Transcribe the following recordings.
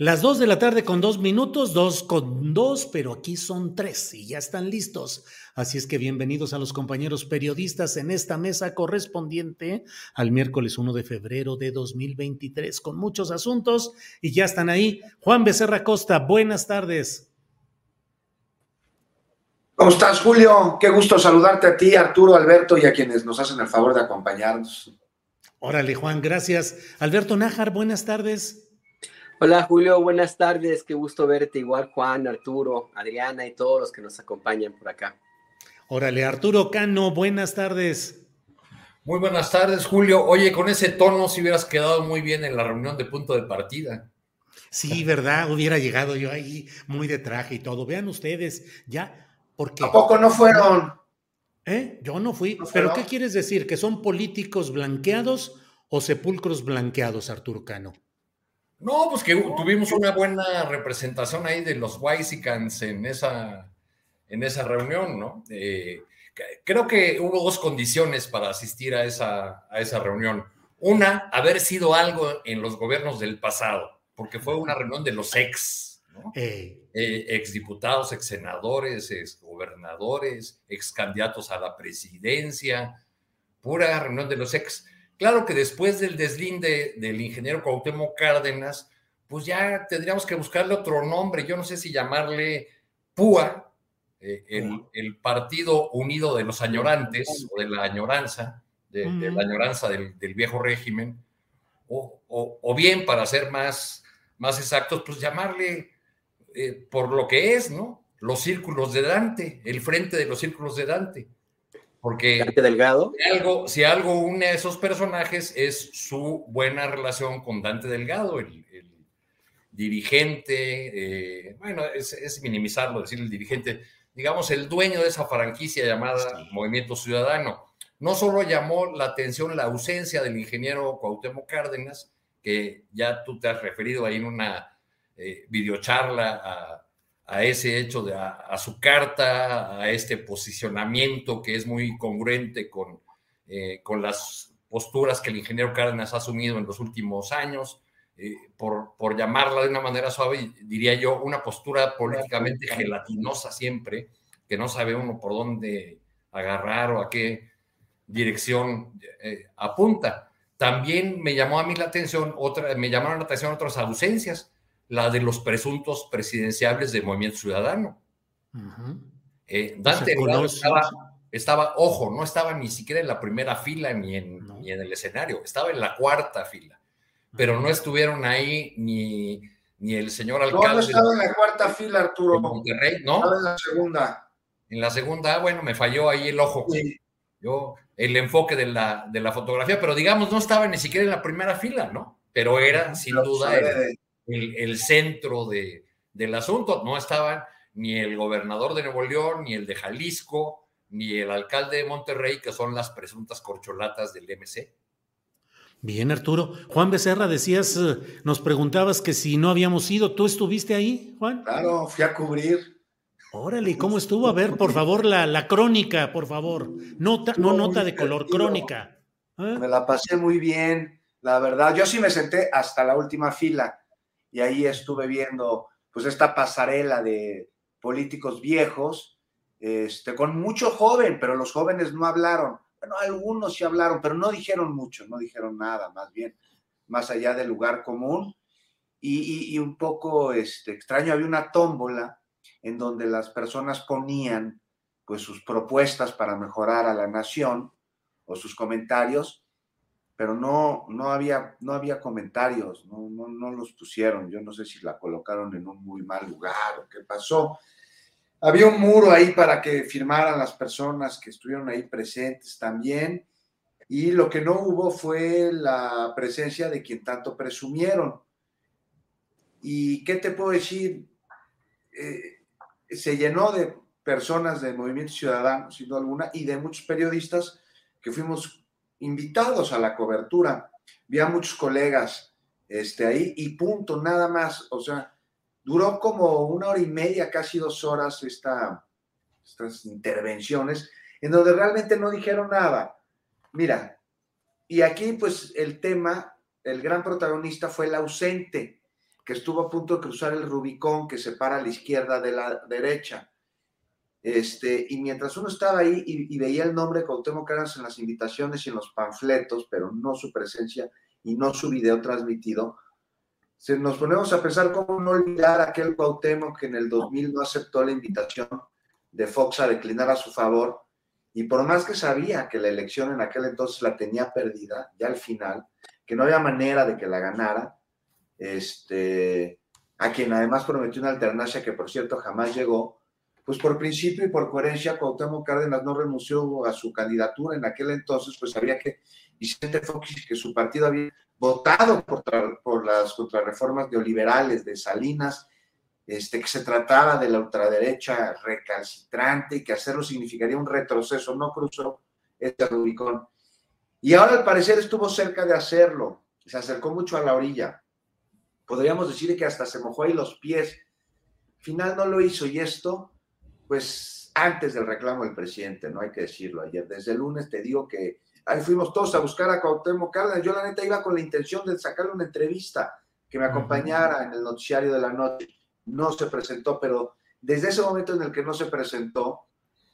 Las dos de la tarde con dos minutos, dos con dos, pero aquí son tres y ya están listos. Así es que bienvenidos a los compañeros periodistas en esta mesa correspondiente al miércoles 1 de febrero de 2023 con muchos asuntos y ya están ahí. Juan Becerra Costa, buenas tardes. ¿Cómo estás, Julio? Qué gusto saludarte a ti, Arturo, Alberto y a quienes nos hacen el favor de acompañarnos. Órale, Juan, gracias. Alberto Nájar, buenas tardes. Hola Julio, buenas tardes, qué gusto verte, igual Juan, Arturo, Adriana y todos los que nos acompañan por acá. Órale, Arturo Cano, buenas tardes. Muy buenas tardes, Julio. Oye, con ese tono si hubieras quedado muy bien en la reunión de punto de partida. Sí, verdad, hubiera llegado yo ahí muy de traje y todo. Vean ustedes, ya, porque... ¿A poco no fueron? ¿Eh? Yo no fui. ¿Pero qué quieres decir? ¿Que son políticos blanqueados o sepulcros blanqueados, Arturo Cano? No, pues que tuvimos una buena representación ahí de los Waisicans en esa, en esa reunión, ¿no? Eh, creo que hubo dos condiciones para asistir a esa, a esa reunión. Una, haber sido algo en los gobiernos del pasado, porque fue una reunión de los ex, ¿no? Eh, exdiputados, ex senadores, ex gobernadores, ex candidatos a la presidencia, pura reunión de los ex. Claro que después del deslinde del ingeniero Cuauhtémoc Cárdenas, pues ya tendríamos que buscarle otro nombre. Yo no sé si llamarle PUA, eh, el, Partido Unido de los Añorantes, o de la añoranza, de, la añoranza del, viejo régimen, o, bien, para ser más, más exactos, pues llamarle eh, por lo que es, ¿no? Los círculos de Dante, el frente de los círculos de Dante. Porque Delgado. Si algo, si algo une a esos personajes es su buena relación con Dante Delgado, el, dirigente, eh, bueno, es, minimizarlo, decir el dirigente, digamos, el dueño de esa franquicia llamada Movimiento Ciudadano. No solo llamó la atención la ausencia del ingeniero Cuauhtémoc Cárdenas, que ya tú te has referido ahí en una eh, videocharla a a ese hecho, de, a, su carta, a este posicionamiento que es muy congruente con, eh, con las posturas que el ingeniero Cárdenas ha asumido en los últimos años, eh, por, por, llamarla de una manera suave, diría yo, una postura políticamente gelatinosa siempre, que no sabe uno por dónde agarrar o a qué dirección eh, apunta. También me llamó a mí la atención, otra, me llamaron la atención otras ausencias la de los presuntos presidenciables del Movimiento Ciudadano. Eh, Dante estaba, ojo, no estaba ni siquiera en la primera fila ni en, ni en el escenario, estaba en la cuarta fila, pero no estuvieron ahí ni, ni el señor alcalde. No, estaba en la cuarta fila, Arturo. Monterrey, ¿no? Estaba en la segunda. En la segunda, ah, bueno, me falló ahí el ojo. Yo, el enfoque de la, de la fotografía, pero digamos, no estaba ni siquiera en la primera fila, ¿no? Pero era, sin duda, el, centro de, del asunto. No estaban ni el gobernador de Nuevo León, ni el de Jalisco, ni el alcalde de Monterrey, que son las presuntas corcholatas del MC. Bien, Arturo. Juan Becerra, decías, eh, nos preguntabas que si no habíamos ido, ¿tú estuviste ahí, Juan? Claro, fui a cubrir. Órale, ¿cómo estuvo? A ver, por favor, la, la crónica, por favor. Nota, no nota de color, crónica. ¿Eh? Me la pasé muy bien, la verdad. Yo sí me senté hasta la última fila y ahí estuve viendo pues esta pasarela de políticos viejos, este, con mucho joven, pero los jóvenes no hablaron. Bueno, algunos sí hablaron, pero no dijeron mucho, no dijeron nada, más bien, más allá del lugar común. Y, un poco este, extraño, había una tómbola en donde las personas ponían pues sus propuestas para mejorar a la nación o sus comentarios, pero no, no, había, no había comentarios, no, no, no los pusieron. Yo no sé si la colocaron en un muy mal lugar o qué pasó. Había un muro ahí para que firmaran las personas que estuvieron ahí presentes también. Y lo que no hubo fue la presencia de quien tanto presumieron. ¿Y qué te puedo decir? Eh, se llenó de personas del Movimiento Ciudadano, sin duda alguna, y de muchos periodistas que fuimos invitados a la cobertura. Vi a muchos colegas este, ahí y punto, nada más. O sea, duró como una hora y media, casi dos horas esta, estas intervenciones, en donde realmente no dijeron nada. Mira, y aquí pues el tema, el gran protagonista fue el ausente, que estuvo a punto de cruzar el Rubicón que separa la izquierda de la derecha. Este, y mientras uno estaba ahí y, veía el nombre de Cuauhtémoc Cárdenas en las invitaciones y en los panfletos, pero no su presencia y no su video transmitido, se nos ponemos a pensar cómo no olvidar aquel Cuauhtémoc que en el 2000 no aceptó la invitación de Fox a declinar a su favor, y por más que sabía que la elección en aquel entonces la tenía perdida, ya al final, que no había manera de que la ganara, este, a quien además prometió una alternancia que por cierto jamás llegó, pues por principio y por coherencia, Cuauhtémoc Cárdenas no renunció a su candidatura en aquel entonces, pues sabía que Vicente Fox que su partido había votado por, por las contrarreformas neoliberales de Salinas, este, que se trataba de la ultraderecha recalcitrante y que hacerlo significaría un retroceso, no cruzó este Rubicón. Y ahora al parecer estuvo cerca de hacerlo, se acercó mucho a la orilla podríamos decir que hasta se mojó ahí los pies. Final no lo hizo y esto, pues antes del reclamo del presidente, no hay que decirlo ayer. Desde el lunes te digo que ahí fuimos todos a buscar a Cuauhtémoc Cárdenas. Yo la neta iba con la intención de sacarle una entrevista que me acompañara en el noticiario de la noche. No se presentó, pero desde ese momento en el que no se presentó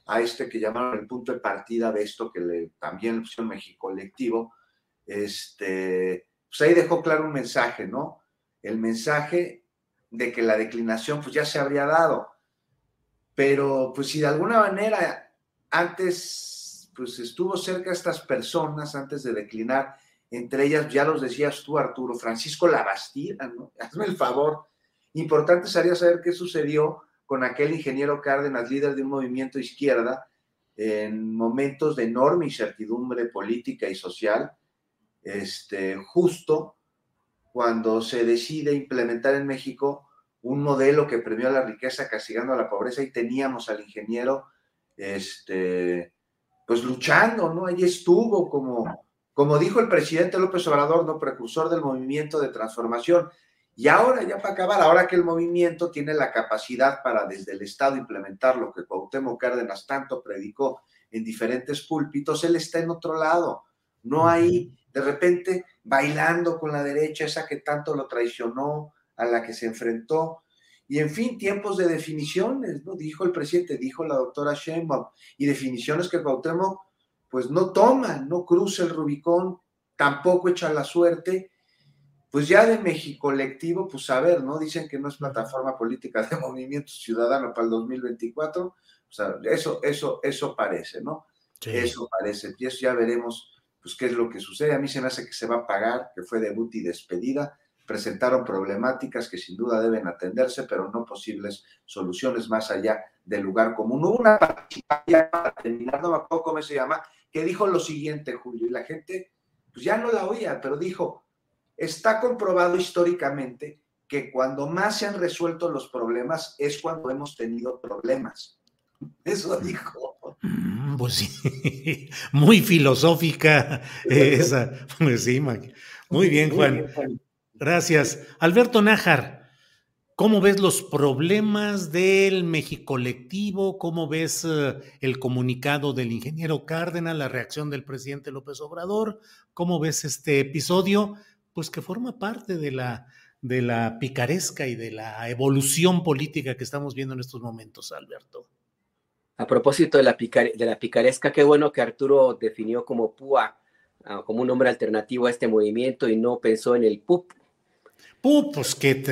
a este que llamaron el punto de partida de esto que le, también le pusieron México colectivo, este, pues ahí dejó claro un mensaje, ¿no? el mensaje de que la declinación pues ya se habría dado. Pero pues si de alguna manera antes pues estuvo cerca estas personas antes de declinar, entre ellas ya los decías tú Arturo, Francisco Labastida, ¿no? Hazme el favor. Importante sería saber qué sucedió con aquel ingeniero Cárdenas, líder de un movimiento izquierda, en momentos de enorme incertidumbre política y social, este, justo cuando se decide implementar en México un modelo que premió la riqueza castigando a la pobreza y teníamos al ingeniero este, pues luchando, ¿no? Allí estuvo como, como dijo el presidente López Obrador, ¿no? Precursor del movimiento de transformación. Y ahora, ya para acabar, ahora que el movimiento tiene la capacidad para desde el Estado implementar lo que Cuauhtémoc Cárdenas tanto predicó en diferentes púlpitos, él está en otro lado. No hay de repente bailando con la derecha, esa que tanto lo traicionó, a la que se enfrentó. Y en fin, tiempos de definiciones, ¿no? Dijo el presidente, dijo la doctora Sheinbaum, y definiciones que Cuauhtémoc pues no toma, no cruza el Rubicón, tampoco echa la suerte. Pues ya de México colectivo, pues a ver, ¿no? Dicen que no es plataforma política de movimiento ciudadano para el 2024. O sea, eso, eso, eso parece, ¿no? Eso parece. Y eso ya veremos pues qué es lo que sucede. A mí se me hace que se va a pagar, que fue debut y despedida. Presentaron problemáticas que sin duda deben atenderse, pero no posibles soluciones más allá del lugar común. Hubo una participación para terminar, no me acuerdo cómo se llama, que dijo lo siguiente, Julio, y la gente pues ya no la oía, pero dijo, está comprobado históricamente que cuando más se han resuelto los problemas es cuando hemos tenido problemas. Eso dijo. Mm, pues sí, muy filosófica esa. Pues muy bien, Juan. Gracias. Alberto Nájar, ¿cómo ves los problemas del México colectivo? ¿Cómo ves eh, el comunicado del ingeniero Cárdenas, la reacción del presidente López Obrador? ¿Cómo ves este episodio? Pues que forma parte de la de la picaresca y de la evolución política que estamos viendo en estos momentos, Alberto. A propósito de la, de la picaresca, qué bueno que Arturo definió como PUA, ah, como un nombre alternativo a este movimiento y no pensó en el PUP. PUP, pues qué.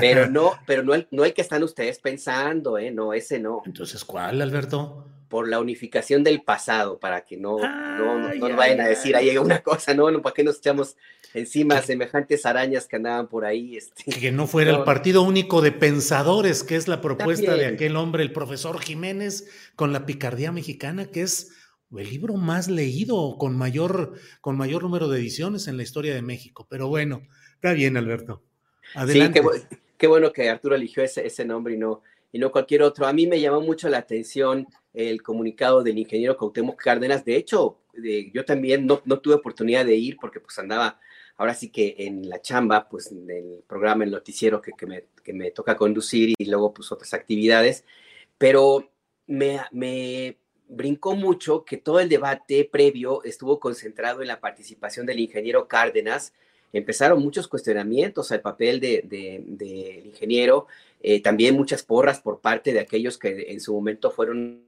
pero no, pero no el, no el que están ustedes pensando, ¿eh? No, ese no. Entonces, ¿cuál, Alberto? Por la unificación del pasado, para que no, no, nos vayan a decir ahí una cosa, no, no, para que nos echamos encima semejantes arañas que andaban por ahí. Este. Que no fuera el partido único de pensadores, que es la propuesta de aquel hombre, el profesor Jiménez, con la picardía mexicana, que es el libro más leído, con mayor, con mayor número de ediciones en la historia de México. Pero bueno, está bien, Alberto. Adelante. Sí, qué, bueno que Arturo eligió ese, ese nombre y no, y no cualquier otro. A mí me llamó mucho la atención el comunicado del ingeniero Cautemo Cárdenas. De hecho, yo también no, no, tuve oportunidad de ir porque pues andaba ahora sí que en la chamba, pues en el programa, el noticiero que, que, me, que me, toca conducir y luego pues otras actividades, pero me, me brincó mucho que todo el debate previo estuvo concentrado en la participación del ingeniero Cárdenas. Empezaron muchos cuestionamientos al papel del de, ingeniero, eh, también muchas porras por parte de aquellos que en su momento fueron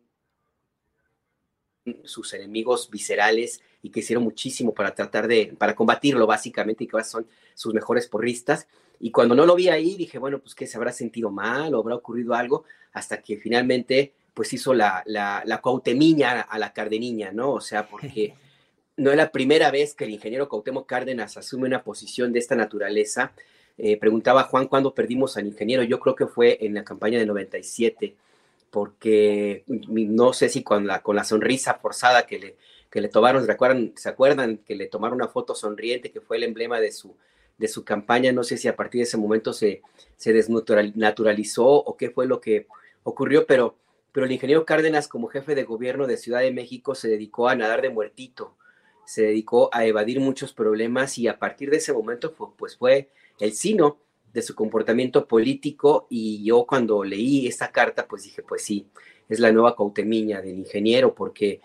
sus enemigos viscerales y que hicieron muchísimo para tratar de, para combatirlo básicamente y que son sus mejores porristas. Y cuando no lo vi ahí, dije, bueno, pues que se habrá sentido mal o habrá ocurrido algo, hasta que finalmente pues hizo la, la, la cautemiña a la cardeniña, ¿no? O sea, porque no es la primera vez que el ingeniero Cautemo Cárdenas asume una posición de esta naturaleza. Eh, preguntaba Juan cuándo perdimos al ingeniero, yo creo que fue en la campaña de 97 porque no sé si con la, con la sonrisa forzada que le, que le tomaron, ¿se acuerdan, ¿se acuerdan que le tomaron una foto sonriente que fue el emblema de su, de su campaña? No sé si a partir de ese momento se, se desnaturalizó o qué fue lo que ocurrió, pero, pero el ingeniero Cárdenas como jefe de gobierno de Ciudad de México se dedicó a nadar de muertito, se dedicó a evadir muchos problemas y a partir de ese momento pues fue el sino de su comportamiento político y yo cuando leí esta carta pues dije pues sí, es la nueva cautemiña del ingeniero porque,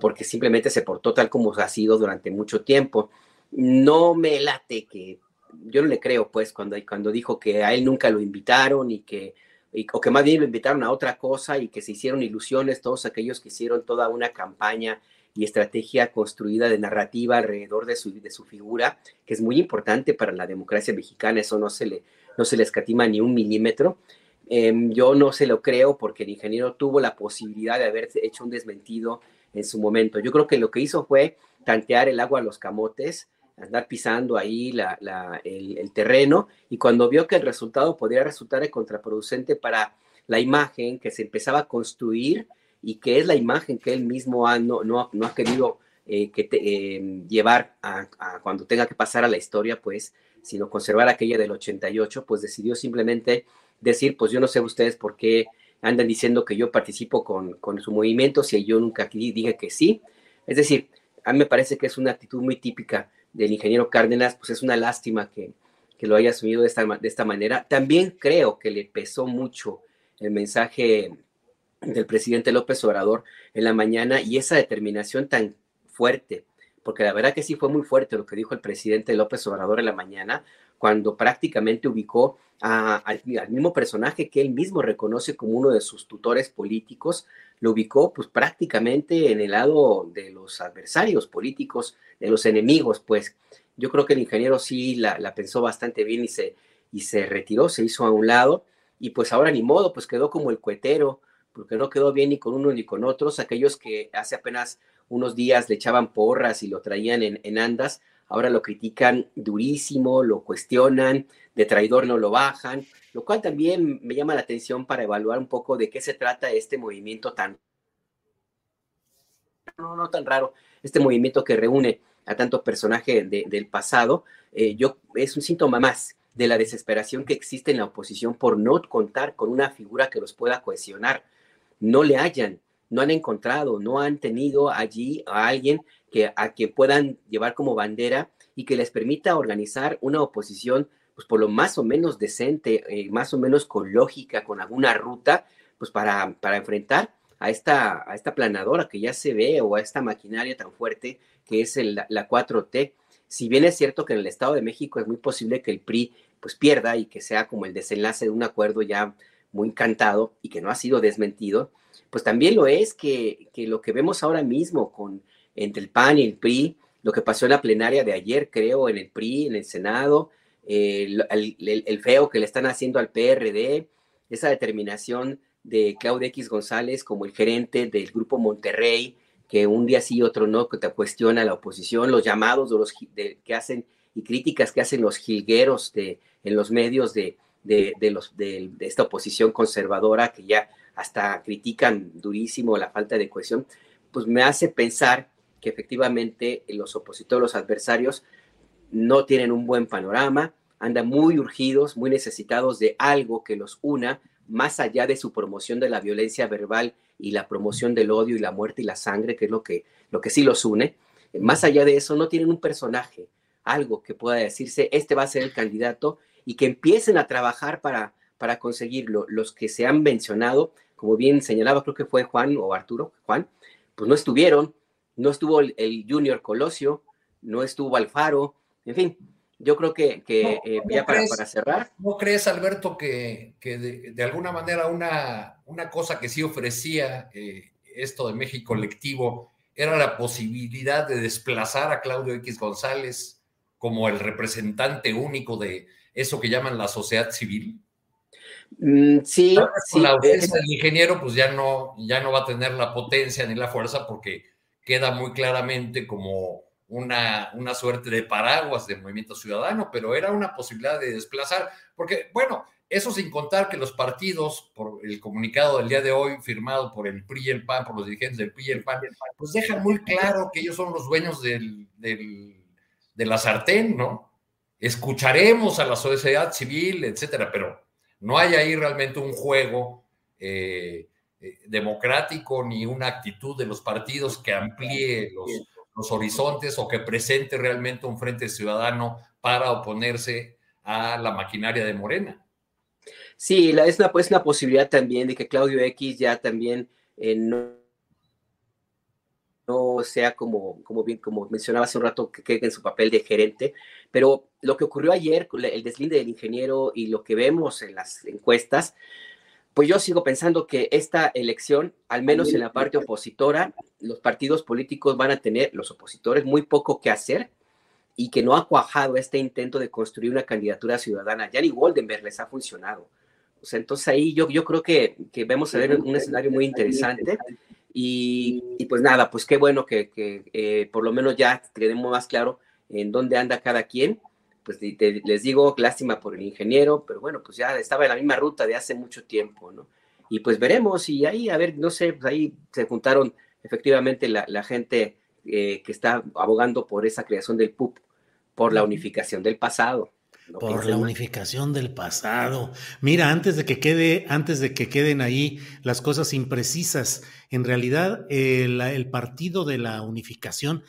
porque simplemente se portó tal como ha sido durante mucho tiempo. No me late que yo no le creo pues cuando, cuando dijo que a él nunca lo invitaron y que o que más bien lo invitaron a otra cosa y que se hicieron ilusiones todos aquellos que hicieron toda una campaña y estrategia construida de narrativa alrededor de su, de su figura, que es muy importante para la democracia mexicana, eso no se le, no se le escatima ni un milímetro. Em, yo no se lo creo porque el ingeniero tuvo la posibilidad de haber hecho un desmentido en su momento. Yo creo que lo que hizo fue tantear el agua a los camotes, andar pisando ahí la, la, el, el, terreno y cuando vio que el resultado podría resultar contraproducente para la imagen que se empezaba a construir y que es la imagen que él mismo ha, no, no, no ha querido eh, eh, llevar a, cuando tenga que pasar a la historia, pues, sino conservar aquella del 88, pues decidió simplemente decir, pues yo no sé ustedes por qué andan diciendo que yo participo con, con su movimiento, si yo nunca dije que sí. Es decir, a mí me parece que es una actitud muy típica del ingeniero Cárdenas, pues es una lástima que, que lo haya asumido de esta, de esta manera. También creo que le pesó mucho el mensaje del presidente López Obrador en la mañana y esa determinación tan fuerte, porque la verdad que sí fue muy fuerte lo que dijo el presidente López Obrador en la mañana, cuando prácticamente ubicó al, mismo personaje que él mismo reconoce como uno de sus tutores políticos, lo ubicó pues prácticamente en el lado de los adversarios políticos, de los enemigos, pues. Yo creo que el ingeniero sí la, pensó bastante bien y se, y se retiró, se hizo a un lado y pues ahora ni modo, pues quedó como el cuetero, porque no quedó bien ni con uno ni con otros. Aquellos que hace apenas unos días le echaban porras y lo traían en, andas, ahora lo critican durísimo, lo cuestionan, de traidor no lo bajan, lo cual también me llama la atención para evaluar un poco de qué se trata este movimiento tan, no, no tan raro, este movimiento que reúne a tanto personaje de, del pasado, eh, yo, es un síntoma más de la desesperación que existe en la oposición por no contar con una figura que los pueda cohesionar no le hayan, no han encontrado, no han tenido allí a alguien que, a que puedan llevar como bandera y que les permita organizar una oposición, pues por lo más o menos decente, eh, más o menos con lógica, con alguna ruta, pues para, para enfrentar a esta, a esta planadora que ya se ve o a esta maquinaria tan fuerte que es el, la 4T. Si bien es cierto que en el Estado de México es muy posible que el PRI pues pierda y que sea como el desenlace de un acuerdo ya muy encantado y que no ha sido desmentido, pues también lo es que, que lo que vemos ahora mismo con entre el PAN y el PRI, lo que pasó en la plenaria de ayer, creo, en el PRI, en el Senado, el, feo que le están haciendo al PRD, esa determinación de Claudia X González como el gerente del grupo Monterrey, que un día sí y otro no, que te cuestiona la oposición, los llamados de los que hacen y críticas que hacen los jilgueros de, en los medios de, de, esta oposición conservadora que ya hasta critican durísimo la falta de cohesión, pues me hace pensar que efectivamente los opositores, los adversarios, no tienen un buen panorama, andan muy urgidos, muy necesitados de algo que los una, más allá de su promoción de la violencia verbal y la promoción del odio y la muerte y la sangre, que es lo que, lo que sí los une. Más allá de eso, no tienen un personaje, algo que pueda decirse, este va a ser el candidato y que empiecen a trabajar para, para conseguirlo. Los que se han mencionado, como bien señalaba, creo que fue Juan o Arturo, Juan, pues no estuvieron, no estuvo el, Junior Colosio, no estuvo Alfaro, en fin, yo creo que, que eh, ya para, para, cerrar. ¿No crees, Alberto, que, que de, alguna manera una, una cosa que sí ofrecía eh, esto de México colectivo era la posibilidad de desplazar a Claudio X González como el representante único de eso que llaman la sociedad civil? Mm, sí, la ausencia del ingeniero, pues ya no, ya no va a tener la potencia ni la fuerza porque queda muy claramente como una, una suerte de paraguas del movimiento ciudadano, pero era una posibilidad de desplazar, porque bueno, eso sin contar que los partidos, por el comunicado del día de hoy firmado por el PRI y el PAN, por los dirigentes del PRI y el PAN, pues dejan muy claro que ellos son los dueños del, de la sartén, ¿no? Escucharemos a la sociedad civil, etcétera, pero no hay ahí realmente un juego eh, eh, democrático ni una actitud de los partidos que amplíe los, horizontes o que presente realmente un frente ciudadano para oponerse a la maquinaria de Morena. Sí, es, una, pues, una posibilidad también de que Claudio X ya también eh, no, no, sea como, como bien, como mencionaba hace un rato, que quede en su papel de gerente, pero lo que ocurrió ayer, el deslinde del ingeniero y lo que vemos en las encuestas, pues yo sigo pensando que esta elección, al menos en la parte opositora, los partidos políticos van a tener, los opositores, muy poco que hacer y que no ha cuajado este intento de construir una candidatura ciudadana. Ya ni Goldenberg les ha funcionado. Entonces ahí yo, yo creo que, que vamos a ver un escenario muy interesante. Y, pues nada, pues qué bueno que, que eh, por lo menos ya tenemos más claro en dónde anda cada quien pues les digo, lástima por el ingeniero, pero bueno, pues ya estaba en la misma ruta de hace mucho tiempo, ¿no? Y pues veremos, y ahí, a ver, no sé, pues ahí se juntaron efectivamente la, gente eh, que está abogando por esa creación del PUP, por la unificación del pasado. Por la unificación del pasado. Mira, antes de que quede, antes de que queden ahí las cosas imprecisas, en realidad el, el partido de la unificación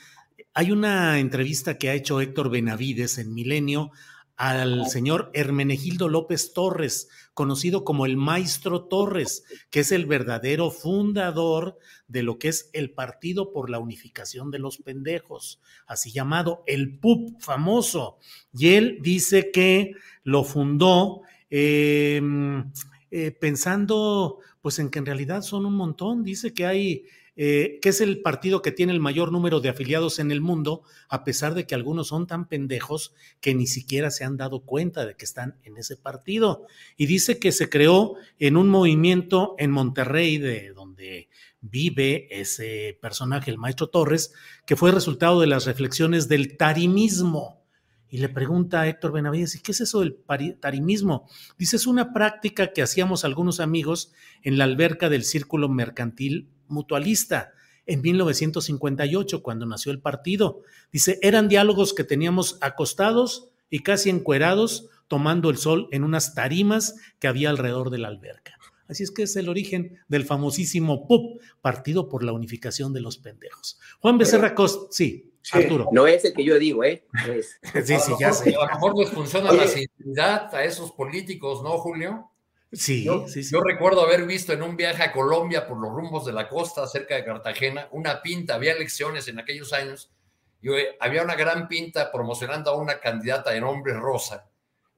hay una entrevista que ha hecho Héctor Benavides en Milenio al señor Hermenegildo López Torres, conocido como el Maestro Torres, que es el verdadero fundador de lo que es el Partido por la Unificación de los Pendejos, así llamado el PUP famoso. Y él dice que lo fundó em, eh, pensando pues en que en realidad son un montón. Dice que hay eh, que es el partido que tiene el mayor número de afiliados en el mundo, a pesar de que algunos son tan pendejos que ni siquiera se han dado cuenta de que están en ese partido. Y dice que se creó en un movimiento en Monterrey, de donde vive ese personaje, el maestro Torres, que fue resultado de las reflexiones del tarimismo. Y le pregunta a Héctor Benavides, ¿y qué es eso del tarimismo? Dice, es una práctica que hacíamos algunos amigos en la alberca del Círculo Mercantil mutualista en 1958, cuando nació el partido. Dice, eran diálogos que teníamos acostados y casi encuerados, tomando el sol en unas tarimas que había alrededor de la alberca. Así es que es el origen del famosísimo PUP, Partido por la Unificación de los Pendejos. Juan Becerra Costa, sí, Arturo. No es el que yo digo, ¿eh? sí, sí, ya sé. A lo mejor les funciona la sinceridad a esos políticos, ¿no, Julio? Sí, yo, sí, sí. Yo recuerdo haber visto en un viaje a Colombia por los rumbos de la costa cerca de Cartagena una pinta, había elecciones en aquellos años y había una gran pinta promocionando a una candidata de nombre Rosa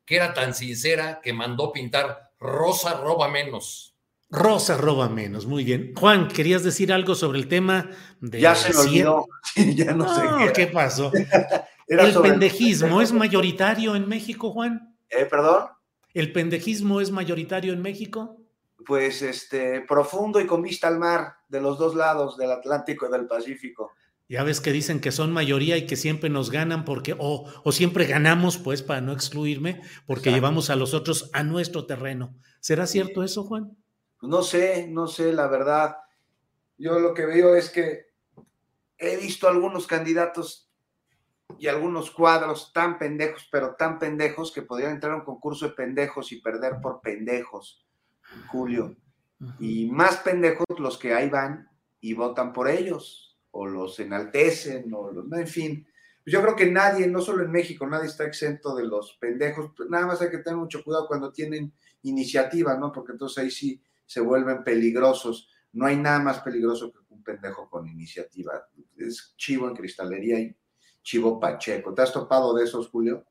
que era tan sincera que mandó pintar Rosa roba menos. Rosa roba menos, muy bien. Juan, ¿querías decir algo sobre el tema de... Ya se me olvidó, ya no, sé qué, qué pasó. ¿El pendejismo es mayoritario en México, Juan? ¿Eh, perdón? ¿El pendejismo es mayoritario en México? Pues este, profundo y con vista al mar, de los dos lados, del Atlántico y del Pacífico. Ya ves que dicen que son mayoría y que siempre nos ganan porque, o, o siempre ganamos, pues, para no excluirme, porque llevamos a los otros a nuestro terreno. ¿Será cierto eso, Juan? No sé, no sé, la verdad. Yo lo que veo es que he visto algunos candidatos y algunos cuadros tan pendejos, pero tan pendejos que podrían entrar a un concurso de pendejos y perder por pendejos, Julio. Y más pendejos los que ahí van y votan por ellos, o los enaltecen, o los, en fin. Yo creo que nadie, no solo en México, nadie está exento de los pendejos. Nada más hay que tener mucho cuidado cuando tienen iniciativa, ¿no? Porque entonces ahí sí se vuelven peligrosos. No hay nada más peligroso que un pendejo con iniciativa. Es chivo en cristalería y chivo pacheco. ¿Te has topado de esos, Julio?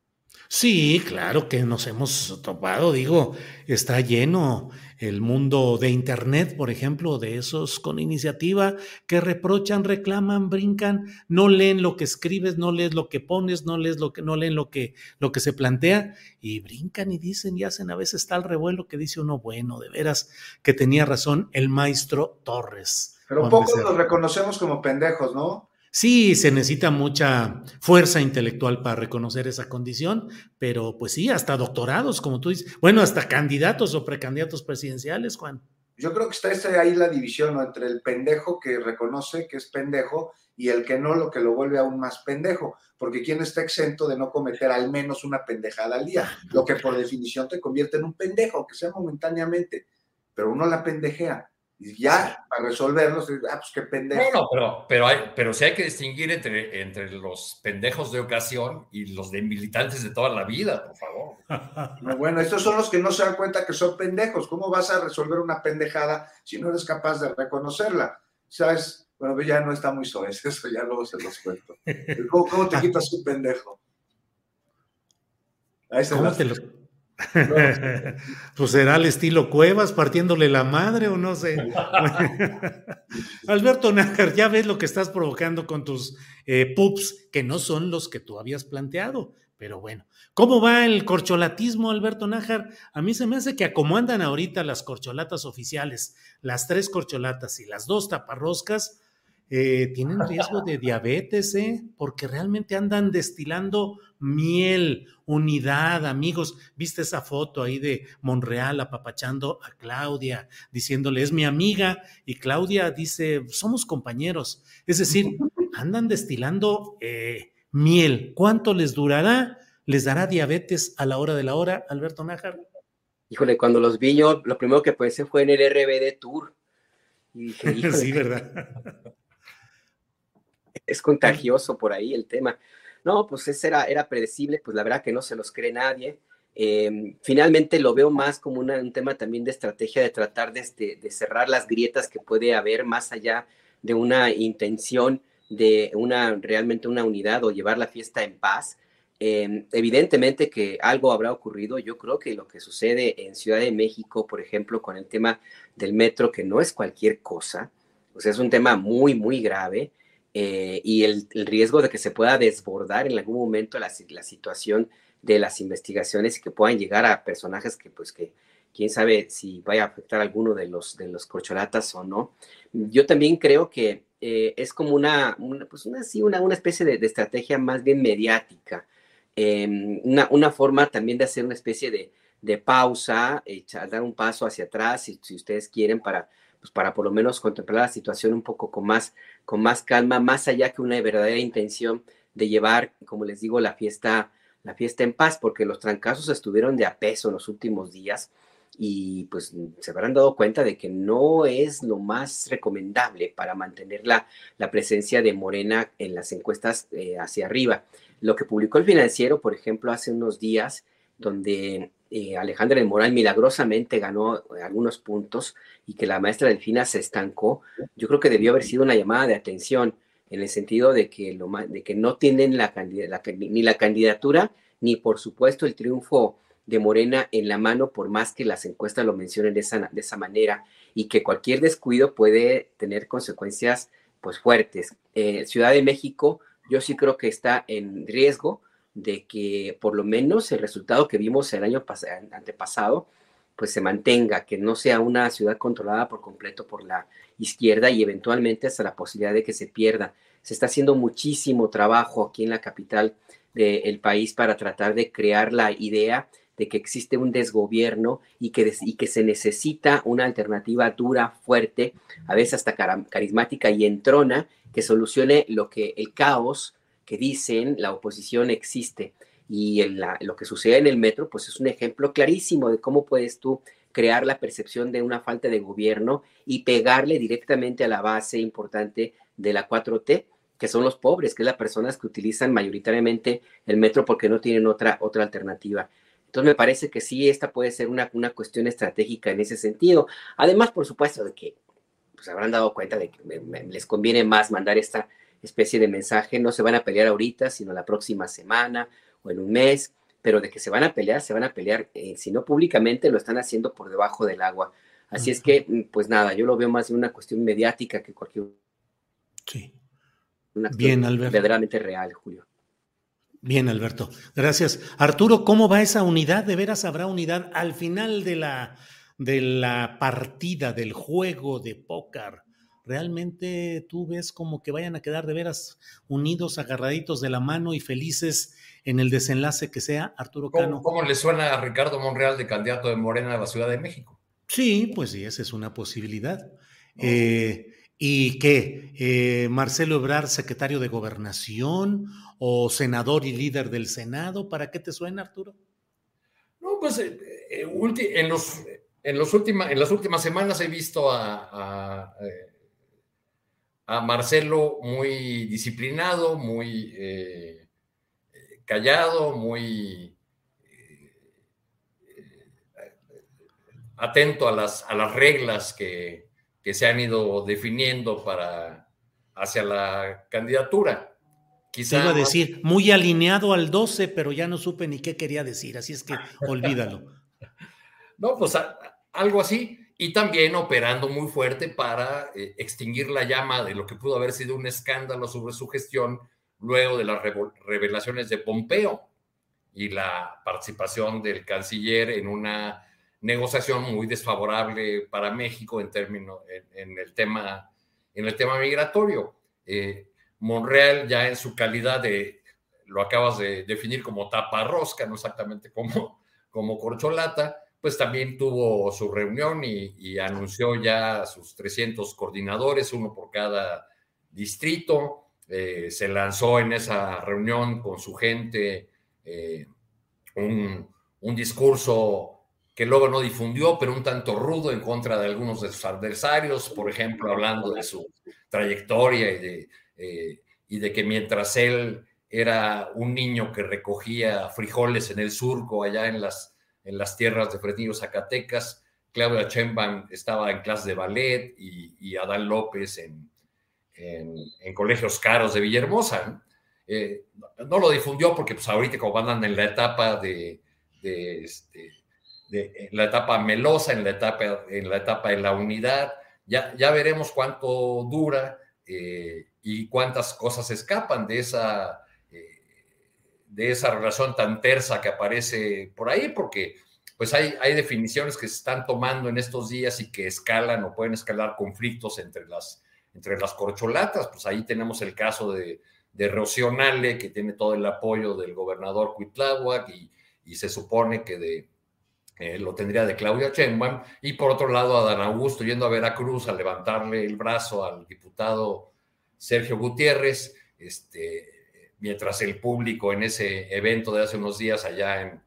Sí, claro que nos hemos topado, digo, está lleno el mundo de Internet, por ejemplo, de esos con iniciativa que reprochan, reclaman, brincan, no leen lo que escribes, no lees lo que pones, no lees lo que, no leen lo que, lo que se plantea y brincan y dicen y hacen a veces tal revuelo que dice uno, bueno, de veras que tenía razón el maestro Torres. Pero pocos los reconocemos como pendejos, ¿no? Sí, se necesita mucha fuerza intelectual para reconocer esa condición, pero pues sí, hasta doctorados, como tú dices, bueno, hasta candidatos o precandidatos presidenciales, Juan. Yo creo que está ahí la división entre el pendejo que reconoce que es pendejo y el que no, lo que lo vuelve aún más pendejo, porque ¿quién está exento de no cometer al menos una pendejada al día? Lo que por definición te convierte en un pendejo, que sea momentáneamente, pero uno la pendejea. Y ya, para resolverlos, ah, pues qué pendejo. No, no, pero, pero, hay, pero sí hay que distinguir entre, entre los pendejos de ocasión y los de militantes de toda la vida, por favor. bueno, estos son los que no se dan cuenta que son pendejos. ¿Cómo vas a resolver una pendejada si no eres capaz de reconocerla? ¿Sabes? Bueno, ya no está muy soez, eso ya luego se los cuento. ¿Cómo, te quitas un pendejo? Ahí se ¿Cómo te lo pues será el estilo Cuevas partiéndole la madre o no sé. Alberto Nájar, ya ves lo que estás provocando con tus eh, pups, que no son los que tú habías planteado. Pero bueno, ¿cómo va el corcholatismo, Alberto Nájar? A mí se me hace que andan ahorita las corcholatas oficiales, las tres corcholatas y las dos taparroscas, eh, tienen riesgo de diabetes, ¿eh? porque realmente andan destilando miel, unidad, amigos. ¿Viste esa foto ahí de Monreal apapachando a Claudia, diciéndole, es mi amiga? Y Claudia dice, somos compañeros. Es decir, andan destilando eh, miel. ¿Cuánto les durará? ¿Les dará diabetes a la hora de la hora, Alberto Nájar? Híjole, cuando los vi yo, lo primero que pensé fue en el RBD Tour. Y sí, ¿verdad? Es contagioso por ahí el tema. No, pues ese era, era predecible, pues la verdad que no se los cree nadie. Em, finalmente lo veo más como un tema también de estrategia de tratar de, este, de, cerrar las grietas que puede haber más allá de una intención de una realmente una unidad o llevar la fiesta en paz. Em, evidentemente que algo habrá ocurrido. Yo creo que lo que sucede en Ciudad de México, por ejemplo, con el tema del metro, que no es cualquier cosa, pues es un tema muy, muy grave. Eh, y el, riesgo de que se pueda desbordar en algún momento la, situación de las investigaciones y que puedan llegar a personajes que, pues, que quién sabe si vaya a afectar a alguno de los, de los corcholatas o no. Yo también creo que eh, es como una, pues una, una, una especie de, estrategia más bien mediática, em, una, una, forma también de hacer una especie de, de pausa, dar un paso hacia atrás, si, si ustedes quieren, para pues para por lo menos contemplar la situación un poco con más, con más calma, más allá que una verdadera intención de llevar, como les digo, la fiesta, la fiesta en paz, porque los trancazos estuvieron de a peso en los últimos días y pues se habrán dado cuenta de que no es lo más recomendable para mantener la, la presencia de Morena en las encuestas eh, hacia arriba. Lo que publicó el financiero, por ejemplo, hace unos días, donde eh, Alejandra de Moral milagrosamente ganó eh, algunos puntos y que la maestra Delfina se estancó, yo creo que debió haber sido una llamada de atención en el sentido de que, de que no tienen la, ni la candidatura ni por supuesto el triunfo de Morena en la mano, por más que las encuestas lo mencionen de esa, de esa manera, y que cualquier descuido puede tener consecuencias pues fuertes. Eh, Ciudad de México, yo sí creo que está en riesgo de que por lo menos el resultado que vimos el año antepasado, pues se mantenga, que no sea una ciudad controlada por completo por la izquierda y eventualmente hasta la posibilidad de que se pierda. Se está haciendo muchísimo trabajo aquí en la capital del país para tratar de crear la idea de que existe un desgobierno y que, y que se necesita una alternativa dura, fuerte, a veces hasta carismática y entrona, que solucione lo que el caos que dicen la oposición existe. Y lo que sucede en el metro, pues es un ejemplo clarísimo de cómo puedes tú crear la percepción de una falta de gobierno y pegarle directamente a la base importante de la 4T, que son los pobres, que es las personas que utilizan mayoritariamente el metro porque no tienen otra, otra alternativa. Entonces me parece que sí, esta puede ser una, una cuestión estratégica en ese sentido. Además, por supuesto, de que pues, habrán dado cuenta de que les conviene más mandar esta especie de mensaje. No se van a pelear ahorita, sino la próxima semana o en un mes, pero de que se van a pelear, se van a pelear, eh, si no públicamente, lo están haciendo por debajo del agua. Así es que, pues nada, yo lo veo más de una cuestión mediática que cualquier... Sí. Una Bien, Alberto. verdaderamente real, Julio. Bien, Alberto. Gracias. Arturo, ¿cómo va esa unidad? ¿De veras habrá unidad al final de la, de la partida, del juego de póker? ¿Realmente tú ves como que vayan a quedar de veras unidos, agarraditos de la mano y felices en el desenlace que sea, Arturo Cano? ¿Cómo, le suena a Ricardo Monreal de candidato de Morena a la Ciudad de México? Sí, pues sí, esa es una posibilidad. Eh, ¿Y qué? Eh, ¿Marcelo Ebrar, secretario de Gobernación o senador y líder del Senado? ¿Para qué te suena, Arturo? No, pues eh, en, los, en, los en las últimas semanas he visto a, a, Marcelo muy disciplinado, muy callado, muy atento a las, a las reglas que que se han ido definiendo para hacia la candidatura. Quizá iba a decir, muy alineado al 12, pero ya no supe ni qué quería decir, así es que olvídalo. No, pues algo así. Y también operando muy fuerte para eh, extinguir la llama de lo que pudo haber sido un escándalo sobre su gestión luego de las revelaciones de Pompeo y la participación del canciller en una negociación muy desfavorable para México en términos en, el tema en el tema migratorio. Eh, Monreal ya en su calidad de lo acabas de definir como tapa rosca, no exactamente como como corcholata, pues también tuvo su reunión y, anunció ya sus 300 coordinadores, uno por cada distrito. Eh, se lanzó en esa reunión con su gente eh, un, un discurso que luego no difundió, pero un tanto rudo en contra de algunos de sus adversarios, por ejemplo, hablando de su trayectoria y de, eh, y de que mientras él era un niño que recogía frijoles en el surco allá en las, en las tierras de Fresnillo, Zacatecas, Claudia Chemban estaba en clase de ballet y, Adán López en, en, colegios caros de Villahermosa. Eh, ¿no? lo difundió porque pues ahorita como andan en la etapa de, de este, de, la etapa melosa, en la etapa, en la etapa de la unidad. Ya, ya veremos cuánto dura eh, y cuántas cosas escapan de esa, de esa relación tan tersa que aparece por ahí, porque pues hay, hay definiciones que se están tomando en estos días y que escalan o pueden escalar conflictos entre las, entre las corcholatas. Pues ahí tenemos el caso de, de Rocionale, que tiene todo el apoyo del gobernador Cuitláhuac y, y se supone que de, eh, lo tendría de Claudia Sheinbaum, y por otro lado a Dan Augusto yendo a Veracruz a levantarle el brazo al diputado Sergio Gutiérrez, este, mientras el público en ese evento de hace unos días allá en,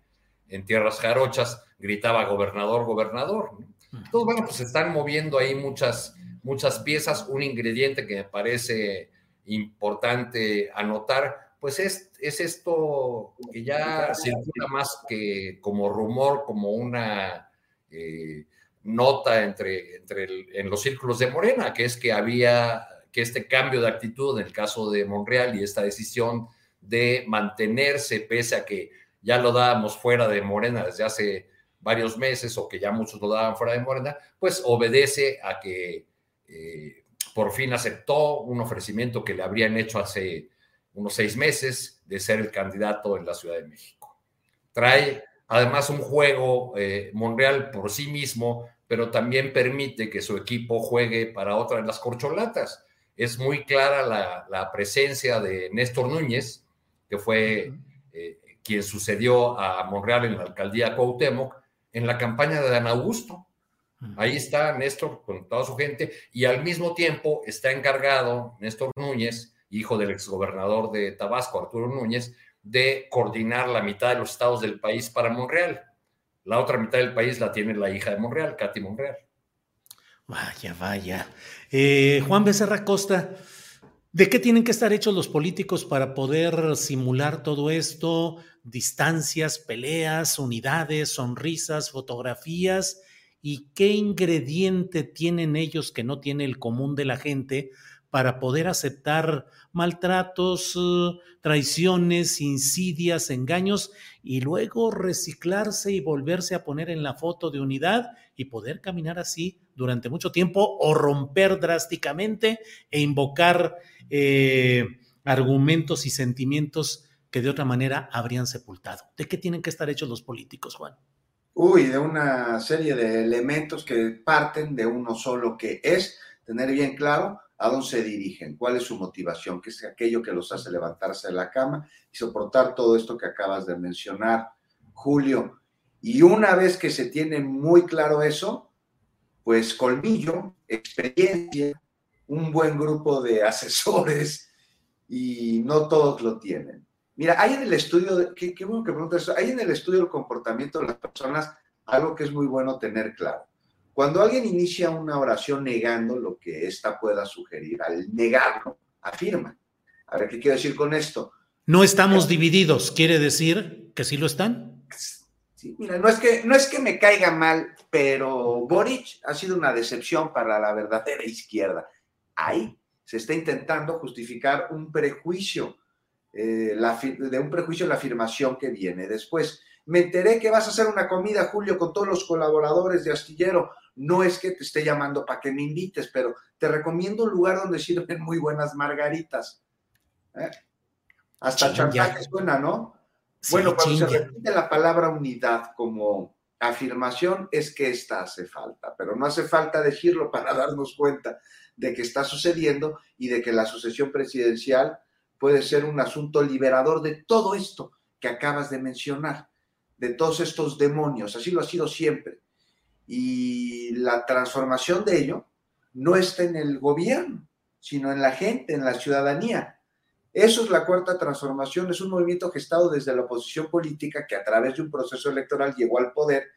en Tierras Jarochas gritaba gobernador, gobernador. Entonces, bueno, pues se están moviendo ahí muchas, muchas piezas. Un ingrediente que me parece importante anotar pues es, esto que ya circula más que como rumor, como una eh, nota entre, entre en los círculos de Morena, que es que había que este cambio de actitud en el caso de Monreal y esta decisión de mantenerse pese a que ya lo dábamos fuera de Morena desde hace varios meses o que ya muchos lo daban fuera de Morena, pues obedece a que eh, por fin aceptó un ofrecimiento que le habrían hecho hace unos seis meses de ser el candidato en la Ciudad de México. Trae además un juego eh, Monreal por sí mismo, pero también permite que su equipo juegue para otra de las corcholatas. Es muy clara la, presencia de Néstor Núñez, que fue eh, quien sucedió a Monreal en la alcaldía Cuauhtémoc, en la campaña de Dan Augusto. Ahí está Néstor con toda su gente y al mismo tiempo está encargado Néstor Núñez, hijo del exgobernador de Tabasco, Arturo Núñez, de coordinar la mitad de los estados del país para Monreal. La otra mitad del país la tiene la hija de Monreal, Katy Monreal. Vaya, vaya. Eh, Juan Becerra Costa, ¿de qué tienen que estar hechos los políticos para poder simular todo esto? Distancias, peleas, unidades, sonrisas, fotografías. ¿Y qué ingrediente tienen ellos que no tiene el común de la gente para poder aceptar maltratos, eh, traiciones, insidias, engaños y luego reciclarse y volverse a poner en la foto de unidad y poder caminar así durante mucho tiempo o romper drásticamente e invocar eh, argumentos y sentimientos que de otra manera habrían sepultado. ¿De qué tienen que estar hechos los políticos, Juan? Uy, de una serie de elementos que parten de uno solo, que es tener bien claro a dónde se dirigen, cuál es su motivación, qué es aquello que los hace levantarse de la cama y soportar todo esto que acabas de mencionar, Julio. Y una vez que se tiene muy claro eso, pues colmillo, experiencia, un buen grupo de asesores y no todos lo tienen. Mira, hay en el estudio, qué, bueno que preguntas eso, hay en el estudio del comportamiento de las personas algo que es muy bueno tener claro. Cuando alguien inicia una oración negando lo que ésta pueda sugerir, al negarlo, afirma. A ver, ¿qué quiero decir con esto? No estamos divididos, ¿quiere decir que sí lo están? Sí, mira, no es que, no es que me caiga mal, pero Boric ha sido una decepción para la verdadera izquierda. Ahí se está intentando justificar un prejuicio, eh, de un prejuicio la afirmación que viene después. Me enteré que vas a hacer una comida, Julio, con todos los colaboradores de Astillero. No es que te esté llamando para que me invites, pero te recomiendo un lugar donde sirven muy buenas margaritas. ¿eh? Hasta chantaje suena, ¿no? bueno, cuando se repite la palabra unidad como afirmación, es que esta hace falta, pero no hace falta decirlo para darnos cuenta de que está sucediendo y de que la sucesión presidencial puede ser un asunto liberador de todo esto que acabas de mencionar, de todos estos demonios. Así lo ha sido siempre y la transformación de ello no está en el gobierno, sino en la gente, en la ciudadanía. Eso es la cuarta transformación, es un movimiento gestado desde la oposición política que a través de un proceso electoral llegó al poder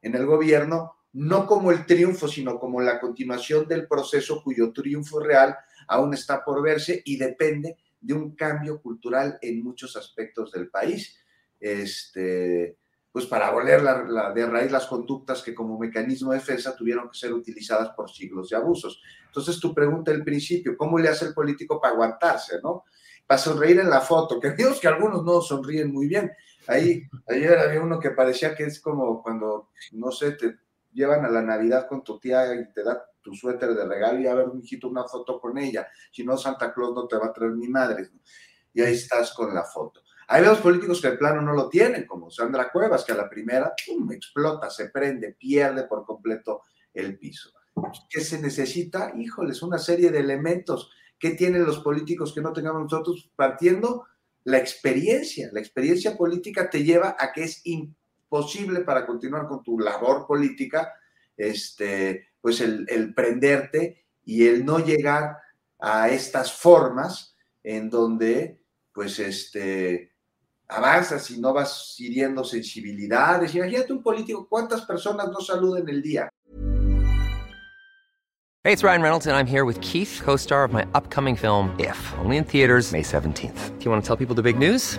en el gobierno, no como el triunfo, sino como la continuación del proceso cuyo triunfo real aún está por verse y depende de un cambio cultural en muchos aspectos del país. Este, pues para la, de raíz las conductas que como mecanismo de defensa tuvieron que ser utilizadas por siglos de abusos. Entonces tu pregunta al principio, ¿cómo le hace el político para aguantarse, no? Para sonreír en la foto, que vimos que algunos no sonríen muy bien. Ahí, ayer había uno que parecía que es como cuando, no sé, te llevan a la Navidad con tu tía y te da tu suéter de regalo y a ver, hijito, una foto con ella. Si no, Santa Claus no te va a traer mi madre. Y ahí estás con la foto. Hay dos políticos que de plano no lo tienen, como Sandra Cuevas, que a la primera explota, se prende, pierde por completo el piso. ¿Qué se necesita? Híjoles, una serie de elementos. ¿Qué tienen los políticos que no tengamos nosotros? Partiendo la experiencia. La experiencia política te lleva a que es imposible para continuar con tu labor política, este, pues el, el prenderte y el no llegar a estas formas en donde, pues, este, avanzas y no vas hiriendo sensibilidades. Imagínate un político, ¿cuántas personas no saluden el día? Hey, it's Ryan Reynolds and I'm here with Keith, co-star of my upcoming film If, only in theaters May 17th. Do you want to tell people the big news?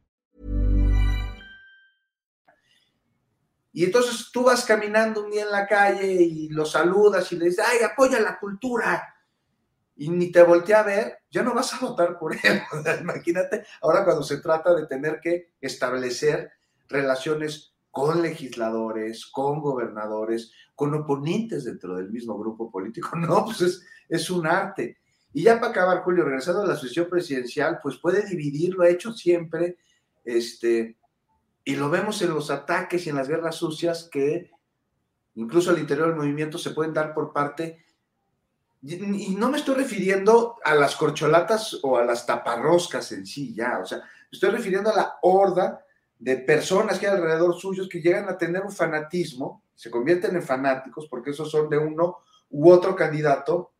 Y entonces tú vas caminando un día en la calle y lo saludas y le dices, ay, apoya la cultura. Y ni te voltea a ver, ya no vas a votar por él. Imagínate, ahora cuando se trata de tener que establecer relaciones con legisladores, con gobernadores, con oponentes dentro del mismo grupo político. No, pues es, un arte. Y ya para acabar, Julio, regresando a la sesión presidencial, pues puede dividir, lo ha hecho siempre, este, y lo vemos en los ataques y en las guerras sucias que incluso al interior del movimiento se pueden dar por parte, y no me estoy refiriendo a las corcholatas o a las taparroscas en sí, ya, o sea, me estoy refiriendo a la horda de personas que hay alrededor suyos que llegan a tener un fanatismo, se convierten en fanáticos porque esos son de uno u otro candidato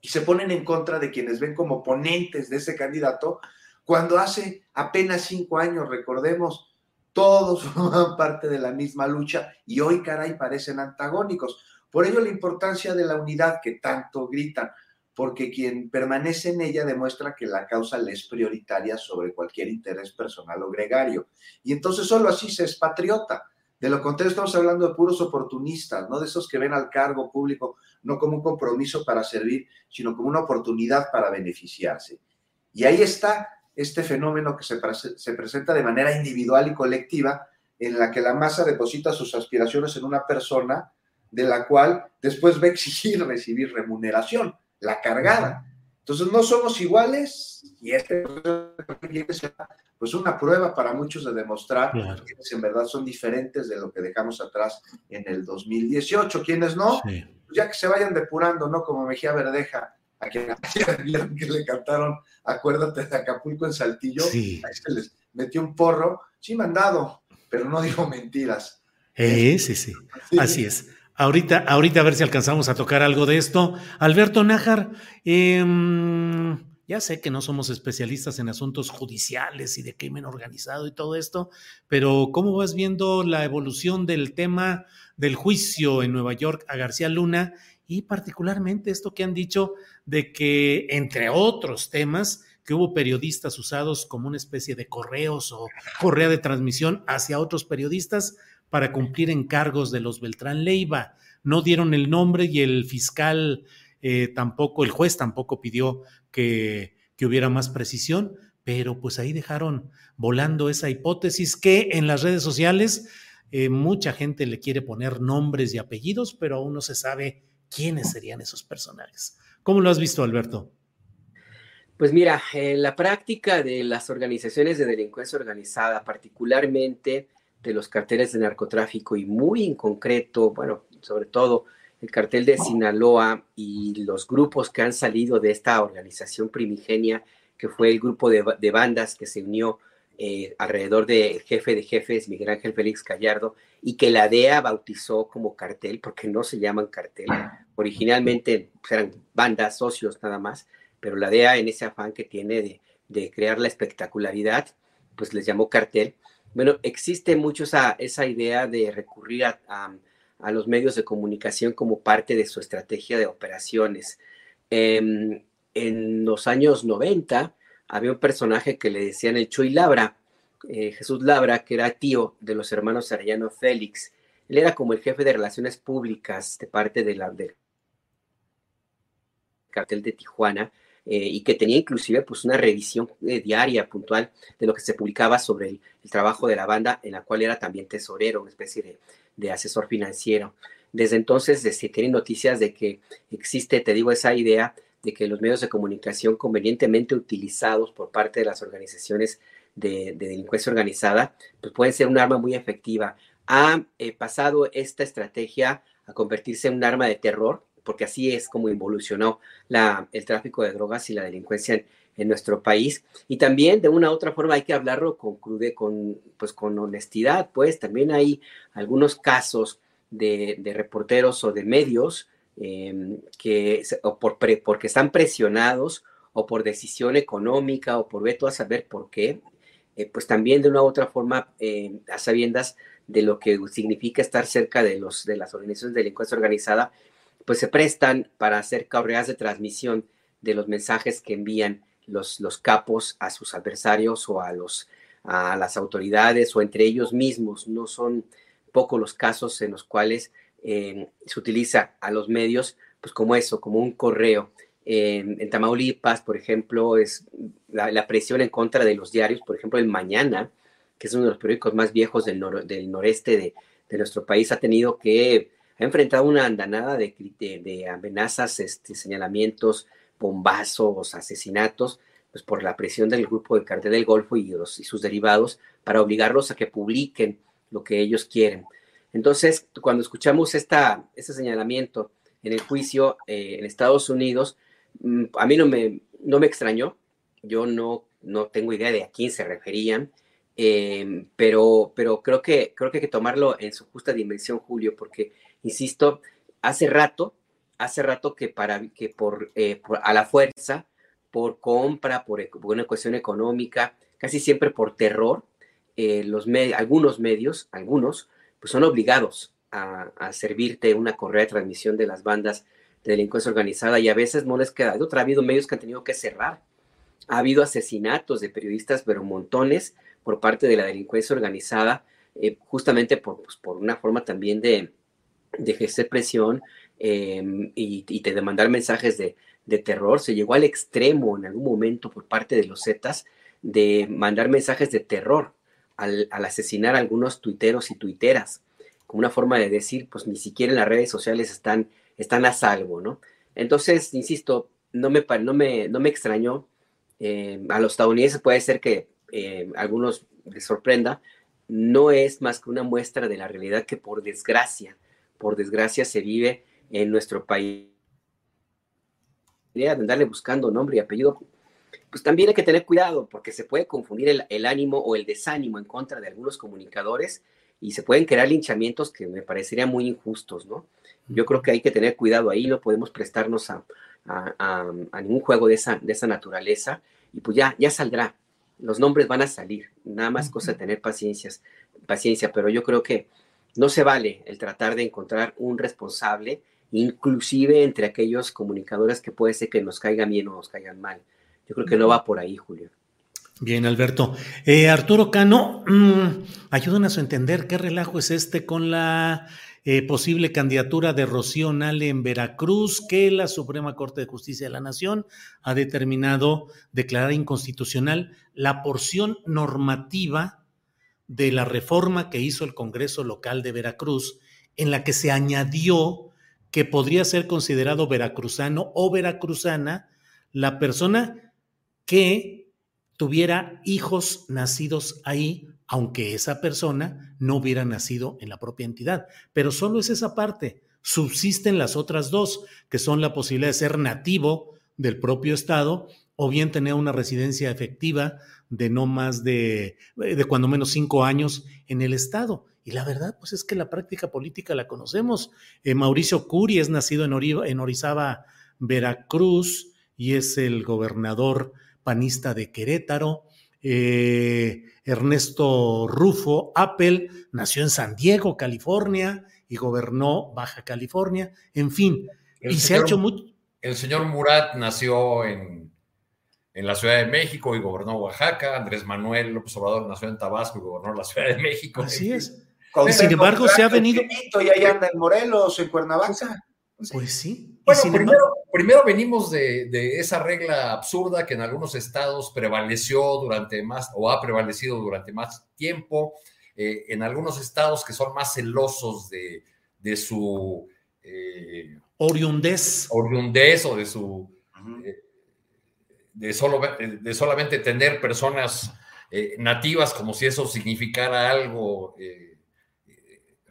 y se ponen en contra de quienes ven como oponentes de ese candidato, cuando hace apenas cinco años, recordemos, todos formaban parte de la misma lucha y hoy, caray, parecen antagónicos. Por ello la importancia de la unidad que tanto gritan, porque quien permanece en ella demuestra que la causa le es prioritaria sobre cualquier interés personal o gregario. Y entonces solo así se es patriota. De lo contrario, estamos hablando de puros oportunistas, no de esos que ven al cargo público no como un compromiso para servir, sino como una oportunidad para beneficiarse. Y ahí está este fenómeno que se, se presenta de manera individual y colectiva, en la que la masa deposita sus aspiraciones en una persona de la cual después va a exigir recibir remuneración, la cargada. Entonces no somos iguales y este pues una prueba para muchos de demostrar Claro. quienes en verdad son diferentes de lo que dejamos atrás en el 2018. Quienes no, Sí. pues ya que se vayan depurando, ¿no? Como Mejía Verdeja, a quien ayer vieron que le cantaron Acuérdate de Acapulco en Saltillo, Sí. ahí se les metió un porro, sí mandado, pero no dijo mentiras. Eh, sí, sí. Así es. Ahorita, ahorita a ver si alcanzamos a tocar algo de esto. Alberto Nájar, em, ya sé que no somos especialistas en asuntos judiciales y de crimen organizado y todo esto, pero ¿cómo vas viendo la evolución del tema del juicio en Nueva York a García Luna y particularmente esto que han dicho de que, entre otros temas, que hubo periodistas usados como una especie de correos o correa de transmisión hacia otros periodistas para cumplir encargos de los Beltrán Leiva. No dieron el nombre y el fiscal eh, tampoco, el juez tampoco pidió que, que hubiera más precisión, pero pues ahí dejaron volando esa hipótesis que en las redes sociales eh, mucha gente le quiere poner nombres y apellidos, pero aún no se sabe quiénes serían esos personajes. ¿Cómo lo has visto, Alberto? Pues mira, en la práctica de las organizaciones de delincuencia organizada, particularmente de los carteles de narcotráfico y muy en concreto, bueno, sobre todo el cartel de Sinaloa y los grupos que han salido de esta organización primigenia, que fue el grupo de, de bandas que se unió eh, alrededor del jefe de jefes, Miguel Ángel Félix Gallardo, y que la DEA bautizó como cartel, porque no se llaman cartel. Originalmente eran bandas, socios nada más, pero la DEA en ese afán que tiene de, de crear la espectacularidad, pues les llamó cartel. Bueno, existe mucho esa, esa idea de recurrir a, a, a, los medios de comunicación como parte de su estrategia de operaciones. Eh, en los años 90 había un personaje que le decían el Chuy Labra, eh, Jesús Labra, que era tío de los hermanos Arellano Félix. Él era como el jefe de relaciones públicas de parte de la, del cartel de Tijuana, eh, y que tenía inclusive pues una revisión eh, diaria, puntual, de lo que se publicaba sobre el, trabajo de la banda, en la cual era también tesorero, una especie de, de asesor financiero. desde entonces se tienen noticias de que existe, te digo, esa idea de que los medios de comunicación convenientemente utilizados por parte de las organizaciones de, delincuencia organizada, pues pueden ser un arma muy efectiva. Ha eh, pasado esta estrategia a convertirse en un arma de terror, porque así es como evolucionó la, el tráfico de drogas y la delincuencia en, nuestro país. Y también de una u otra forma hay que hablarlo con, con, pues, con honestidad, pues también hay algunos casos de, de reporteros o de medios eh, que o por porque están presionados o por decisión económica o por veto a saber por qué, eh, pues también de una u otra forma eh, a sabiendas de lo que significa estar cerca de, los, de las organizaciones de delincuencia organizada, pues se prestan para hacer correas de transmisión de los mensajes que envían los, los capos a sus adversarios o a, los, a las autoridades o entre ellos mismos. No son pocos los casos en los cuales eh, se utiliza a los medios pues como eso, como un correo. en Tamaulipas, por ejemplo, es la, presión en contra de los diarios, por ejemplo, el Mañana, que es uno de los periódicos más viejos del, del noreste de, de, nuestro país, ha tenido que, ha enfrentado una andanada de, de, amenazas, este, señalamientos, bombazos, asesinatos, pues por la presión del grupo de Cartel del Golfo y sus derivados para obligarlos a que publiquen lo que ellos quieren. Entonces, cuando escuchamos esta, este señalamiento en el juicio eh, en Estados Unidos, mm, a mí no me, me extrañó, yo no, no tengo idea de a quién se referían, em, pero, pero creo, que, creo que hay que tomarlo en su justa dimensión, Julio, porque, insisto, hace rato, hace rato que, para, que por, eh, a la fuerza, por compra, por, una cuestión económica, casi siempre por terror, eh, los algunos medios, algunos, pues son obligados a, servirte una correa de transmisión de las bandas de delincuencia organizada y a veces no les queda otra. Ha habido medios que han tenido que cerrar ha habido asesinatos de periodistas, pero montones por parte de la delincuencia organizada, eh, justamente por, pues, por, una forma también de, de ejercer presión em, y, de demandar mensajes de, terror. Se llegó al extremo en algún momento por parte de los Zetas de mandar mensajes de terror al, asesinar a algunos tuiteros y tuiteras, como una forma de decir, pues ni siquiera en las redes sociales están, están a salvo, ¿no? Entonces, insisto, no me, no me, no me extrañó eh, a los estadounidenses puede ser que eh, algunos les sorprenda, no es más que una muestra de la realidad que por desgracia, por desgracia se vive en nuestro país. De andarle buscando nombre y apellido, pues también hay que tener cuidado porque se puede confundir el, el ánimo o el desánimo en contra de algunos comunicadores y se pueden crear linchamientos que me parecerían muy injustos, ¿no? Yo creo que hay que tener cuidado ahí, no podemos prestarnos a, a, ningún juego de esa, de esa naturaleza y pues ya, ya saldrá. Los nombres van a salir, nada más cosa de tener paciencias, paciencia, pero yo creo que no se vale el tratar de encontrar un responsable, inclusive entre aquellos comunicadores que puede ser que nos caigan bien o nos caigan mal. Yo creo que no va por ahí, Julio. Bien, Alberto. Eh, Arturo Cano, mmm, ayúdanos a entender qué relajo es este con la eh, posible candidatura de Rocío Nale en Veracruz, que la Suprema Corte de Justicia de la Nación ha determinado declarar inconstitucional la porción normativa de la reforma que hizo el Congreso local de Veracruz, en la que se añadió que podría ser considerado veracruzano o veracruzana la persona que tuviera hijos nacidos ahí aunque esa persona no hubiera nacido en la propia entidad. Pero solo es esa parte. Subsisten las otras dos, que son la posibilidad de ser nativo del propio Estado o bien tener una residencia efectiva de no más de, de cuando menos cinco años en el Estado. Y la verdad, pues es que la práctica política la conocemos. Eh, Mauricio Curi es nacido en, en Orizaba, Veracruz, y es el gobernador panista de Querétaro. Eh, Ernesto Rufo Apple nació en San Diego, California, y gobernó Baja California. En fin, y se ha hecho mucho. El señor Murat nació en, en la Ciudad de México y gobernó Oaxaca. Andrés Manuel López Obrador nació en Tabasco y gobernó la Ciudad de México. Así es. sin embargo, se ha venido. Y ahí anda en Morelos, en Cuernavaca. Pues sí. Bueno, primero, primero, venimos de, de, esa regla absurda que en algunos estados prevaleció durante más o ha prevalecido durante más tiempo. Eh, en algunos estados que son más celosos de, de su... Eh, oriundez. Oriundez o de su... Eh, de, solo, de solamente tener personas eh, nativas como si eso significara algo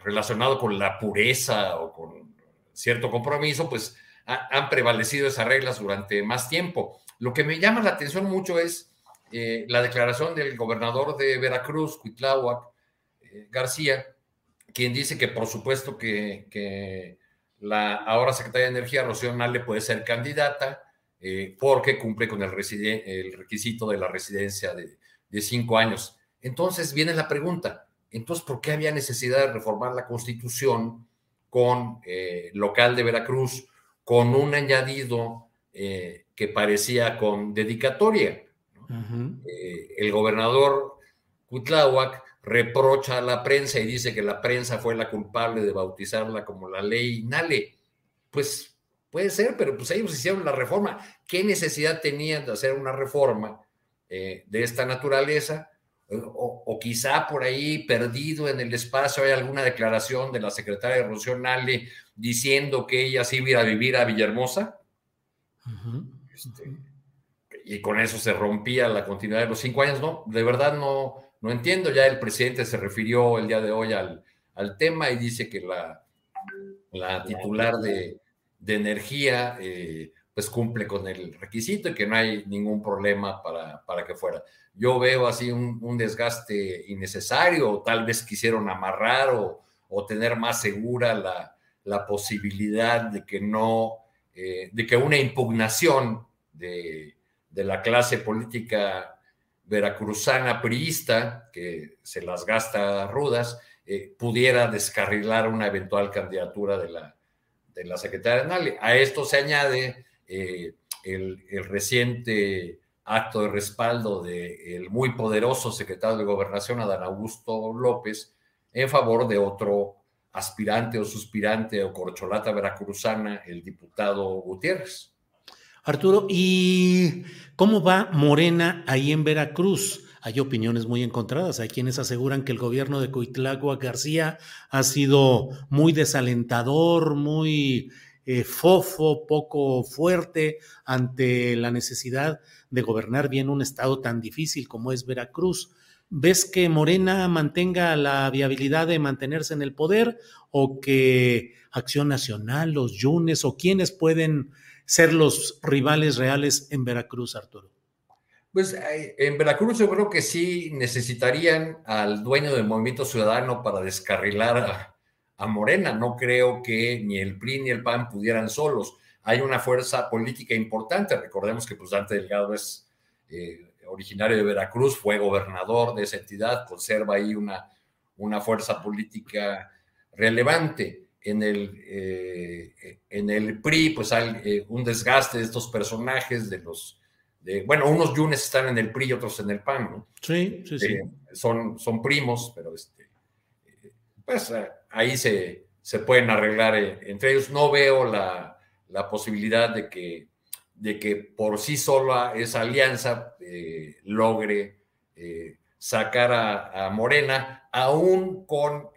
relacionado con la pureza o con cierto compromiso, pues han prevalecido esas reglas durante más tiempo. Lo que me llama la atención mucho es eh, la declaración del gobernador de Veracruz, Cuitláhuac eh, García, quien dice que por supuesto que, la ahora secretaria de Energía, Rocío Nale, puede ser candidata eh, porque cumple con el, el, requisito de la residencia de, de cinco años. Entonces viene la pregunta, entonces, ¿por qué había necesidad de reformar la constitución con local de Veracruz, con un añadido que parecía con dedicatoria? Eh, el gobernador Cuitláhuac reprocha a la prensa y dice que la prensa fue la culpable de bautizarla como la ley Nale. Pues puede ser, pero pues ellos hicieron la reforma. ¿Qué necesidad tenían de hacer una reforma eh, de esta naturaleza? O, quizá por ahí perdido en el espacio hay alguna declaración de la secretaria de Nale diciendo que ella sí iba a vivir a Villahermosa y con eso se rompía la continuidad de los cinco años. No, de verdad no, no entiendo. Ya el presidente se refirió el día de hoy al, al tema y dice que la, la titular de, de energía eh, pues cumple con el requisito y que no hay ningún problema para, para que fuera. Yo veo así un, un, desgaste innecesario, o tal vez quisieron amarrar o, o tener más segura la, la posibilidad de que no, eh, de que una impugnación de, de la clase política veracruzana priista, que se las gasta rudas, eh, pudiera descarrilar una eventual candidatura de la, de la secretaria Nale. A esto se añade eh, el, reciente acto de respaldo del muy poderoso secretario de Gobernación, Adán Augusto López, en favor de otro aspirante o suspirante o corcholata veracruzana, el diputado Gutiérrez. Arturo, ¿y cómo va Morena ahí en Veracruz? Hay opiniones muy encontradas. Hay quienes aseguran que el gobierno de Coitlagua García ha sido muy desalentador, muy eh, fofo, poco fuerte ante la necesidad de gobernar bien un estado tan difícil como es Veracruz. ¿Ves que Morena mantenga la viabilidad de mantenerse en el poder o que Acción Nacional, los Yunes o quienes pueden ser los rivales reales en Veracruz, Arturo? Pues eh, en Veracruz yo creo que sí necesitarían al dueño del movimiento ciudadano para descarrilar a, Morena. No creo que ni el PRI ni el PAN pudieran solos. Hay una fuerza política importante. Recordemos que pues Dante Delgado es eh, originario de Veracruz, fue gobernador de esa entidad, conserva ahí una, una fuerza política relevante en el, eh, en el PRI, pues hay eh, un desgaste de estos personajes, de los, de, bueno, unos yunes están en el PRI y otros en el PAN, ¿no? Sí, sí, sí. Eh, son, son primos, pero este, pues ahí se, se pueden arreglar entre ellos. No veo la, la, posibilidad de que, de que por sí sola esa alianza logre sacar a, Morena, aún con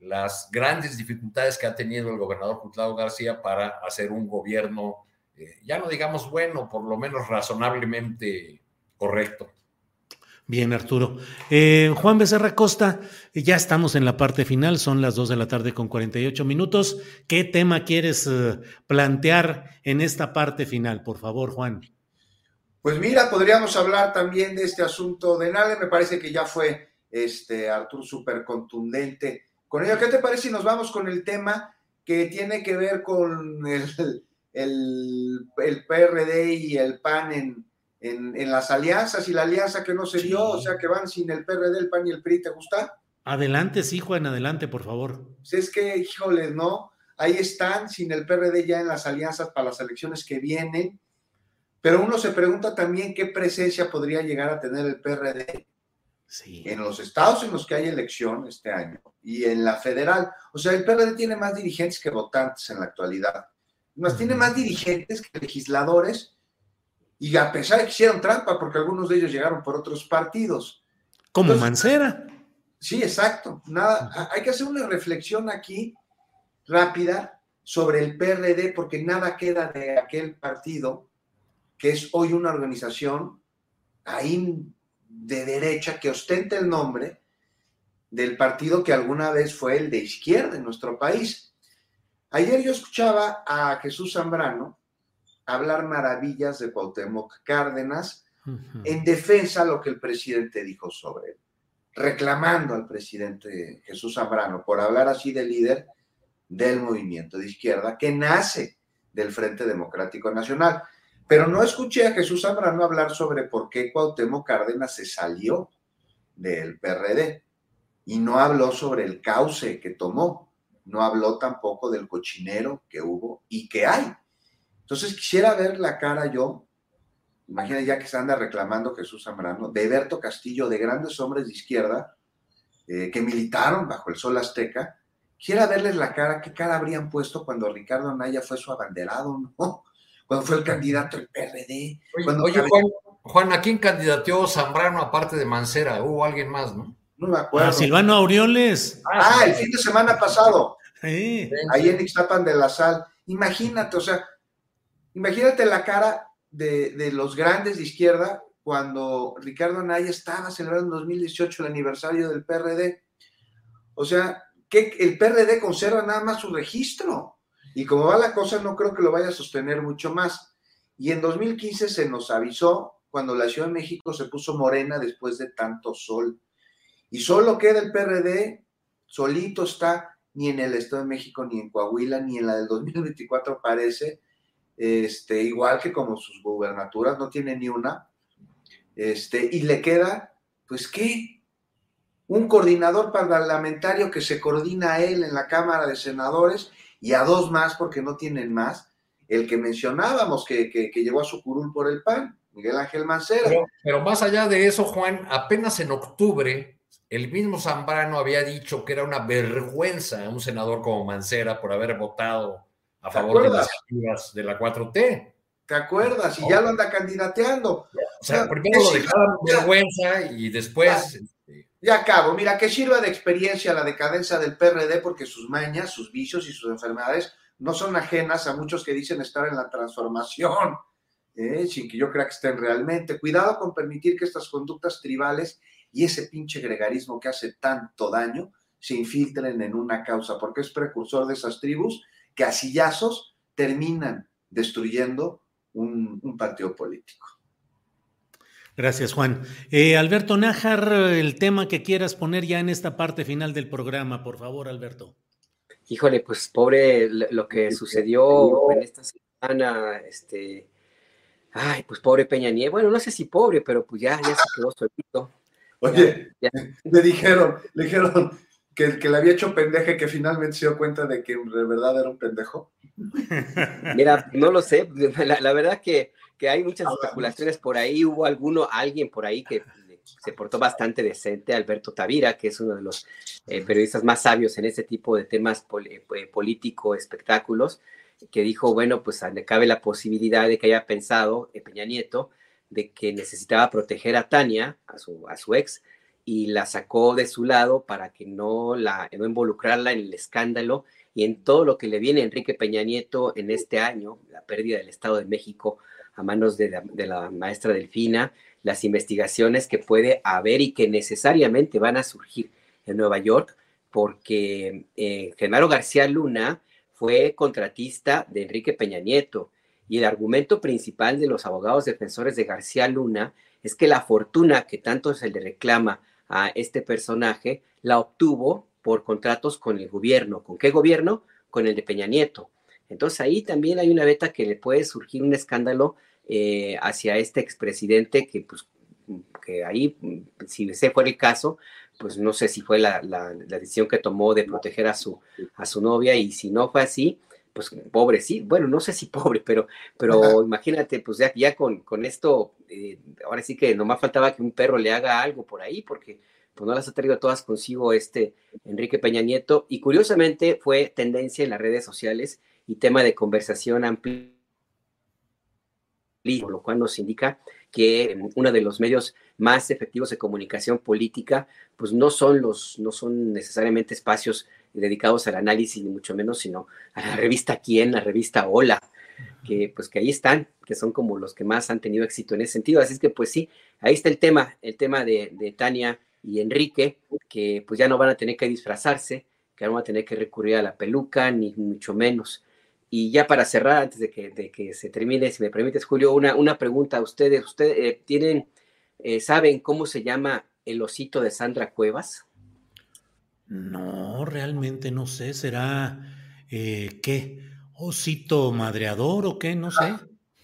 las grandes dificultades que ha tenido el gobernador Cutlao García para hacer un gobierno, eh, ya no digamos bueno, por lo menos razonablemente correcto. Bien, Arturo. Eh, Juan Becerra Costa, ya estamos en la parte final, son las 2 de la tarde con 48 minutos. ¿Qué tema quieres eh, plantear en esta parte final? Por favor, Juan. Pues mira, podríamos hablar también de este asunto de Nale, me parece que ya fue este Arturo súper contundente con ello. ¿Qué te parece si nos vamos con el tema que tiene que ver con el, el, PRD y el PAN en, en, las alianzas y la alianza que no se dio, o sea que van sin el PRD, el PAN y el PRI, ¿te gusta? Adelante, sí, Juan, adelante, por favor. Si es que, híjole, ¿no? Ahí están sin el PRD ya en las alianzas para las elecciones que vienen, pero uno se pregunta también qué presencia podría llegar a tener el PRD en los estados en los que hay elección este año y en la federal. O sea, el PRD tiene más dirigentes que votantes en la actualidad. Más tiene más dirigentes que legisladores y a pesar de que hicieron trampa, porque algunos de ellos llegaron por otros partidos. Como Mancera. Sí, exacto. Nada, hay que hacer una reflexión aquí rápida sobre el PRD, porque nada queda de aquel partido, que es hoy una organización ahí de derecha que ostenta el nombre del partido que alguna vez fue el de izquierda en nuestro país. Ayer yo escuchaba a Jesús Zambrano hablar maravillas de Cuauhtémoc Cárdenas en defensa de lo que el presidente dijo sobre él, reclamando al presidente Jesús Zambrano por hablar así de líder del movimiento de izquierda que nace del Frente Democrático Nacional. Pero no escuché a Jesús Zambrano hablar sobre por qué Cuauhtémoc Cárdenas se salió del PRD y no habló sobre el cauce que tomó, no habló tampoco del cochinero que hubo y que hay. Entonces quisiera ver la cara yo, imagina ya que se anda reclamando Jesús Zambrano, de Berto Castillo, de grandes hombres de izquierda eh, que militaron bajo el sol azteca, quisiera verles la cara, qué cara habrían puesto cuando Ricardo Anaya fue su abanderado, ¿no? cuando fue el candidato del PRD. Oye, Juan, ¿a quién candidateó Zambrano aparte de Mancera? Hubo alguien más, ¿no? No me acuerdo. A Silvano Aureoles. Ah, el fin de semana pasado. Sí. Ahí en Ixtapan de la Sal. Imagínate, o sea, imagínate la cara de, los grandes de izquierda cuando Ricardo Anaya estaba celebrando en 2018 el aniversario del PRD. O sea, que el PRD conserva nada más su registro. Y como va la cosa, no creo que lo vaya a sostener mucho más. Y en 2015 se nos avisó cuando la Ciudad de México se puso morena después de tanto sol. Y solo queda el PRD, solito está, ni en el Estado de México, ni en Coahuila, ni en la del 2024 parece, este, igual que como sus gubernaturas, no tiene ni una. Este, y le queda, pues, ¿qué? Un coordinador parlamentario que se coordina a él en la Cámara de Senadores y a dos más porque no tienen más. El que mencionábamos que, que, llegó a su curul por el PAN, Miguel Ángel Mancera. Pero, más allá de eso, Juan, apenas en octubre, el mismo Zambrano había dicho que era una vergüenza un senador como Mancera por haber votado a favor de las activas de la 4T. ¿Te acuerdas? Y ya lo anda candidateando. O sea, primero lo dejaron vergüenza y después ya acabo. Mira, que sirva de experiencia la decadencia del PRD porque sus mañas, sus vicios y sus enfermedades no son ajenas a muchos que dicen estar en la transformación, ¿eh? sin que yo crea que estén realmente. Cuidado con permitir que estas conductas tribales y ese pinche gregarismo que hace tanto daño se infiltren en una causa, porque es precursor de esas tribus que a sillazos terminan destruyendo un partido político. Gracias, Juan. Eh, Alberto Nájar, el tema que quieras poner ya en esta parte final del programa, por favor, Alberto. Híjole, pues pobre lo que sucedió en esta semana, este, ay, pues pobre Peña Nieto, bueno, no sé si pobre, pero pues ya, ya se quedó solito. Oye, le dijeron, le dijeron que, que le había hecho pendeje que finalmente se dio cuenta de que de verdad era un pendejo. Mira, no lo sé, la, la verdad que que hay muchas especulaciones por ahí. Hubo alguno, alguien por ahí que se portó bastante decente, Alberto Tavira, que es uno de los eh, periodistas más sabios en ese tipo de temas eh, político, espectáculos, que dijo, bueno, pues cabe la posibilidad de que haya pensado eh, Peña Nieto de que necesitaba proteger a Tania, a su, a su ex, y la sacó de su lado para que no, la, no involucrarla en el escándalo y en todo lo que le viene a Enrique Peña Nieto en este año, la pérdida del Estado de México a manos de la, maestra Delfina, las investigaciones que puede haber y que necesariamente van a surgir en Nueva York, porque eh, Genaro García Luna fue contratista de Enrique Peña Nieto y el argumento principal de los abogados defensores de García Luna es que la fortuna que tanto se le reclama a este personaje la obtuvo por contratos con el gobierno. ¿Con qué gobierno? Con el de Peña Nieto. Entonces ahí también hay una beta que le puede surgir un escándalo eh, hacia este expresidente que, pues, que ahí, si ese fuera el caso, pues no sé si fue la, decisión que tomó de proteger a su, a su novia y si no fue así, pues pobre, sí, bueno, no sé si pobre, pero, pero imagínate, pues ya, ya con, con esto, eh, ahora sí que nomás faltaba que un perro le haga algo por ahí, porque pues no las ha traído todas consigo este Enrique Peña Nieto, y curiosamente fue tendencia en las redes sociales y tema de conversación amplia lo cual nos indica que uno de los medios más efectivos de comunicación política, pues no son los, no son necesariamente espacios dedicados al análisis, ni mucho menos, sino a la revista Quién, la revista Hola, que pues que ahí están, que son como los que más han tenido éxito en ese sentido. Así es que pues sí, ahí está el tema, el tema de, de Tania y Enrique, que pues ya no van a tener que disfrazarse, que no van a tener que recurrir a la peluca, ni mucho menos. Y ya para cerrar, antes de que, de que se termine, si me permites, Julio, una, una pregunta a ustedes. ¿Ustedes eh, tienen, eh, saben cómo se llama el osito de Sandra Cuevas? No, realmente no sé. ¿Será eh, qué? ¿Osito madreador o qué? No sé.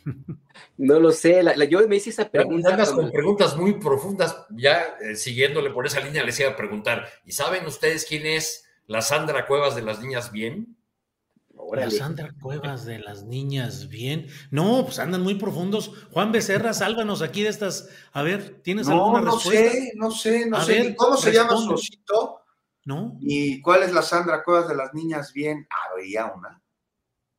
No lo sé, yo me hice esa pregunta. con preguntas muy profundas, ya siguiéndole por esa línea les iba a preguntar, ¿y saben ustedes quién es la Sandra Cuevas de las Niñas Bien? La Sandra Cuevas de las niñas, bien. No, pues andan muy profundos. Juan Becerra, sálvanos aquí de estas. A ver, ¿tienes alguna no respuesta? Sé, no sé, no sé. ¿Cómo se llama su osito? ¿No? ¿Y cuál es la Sandra Cuevas de las niñas bien? Habría una.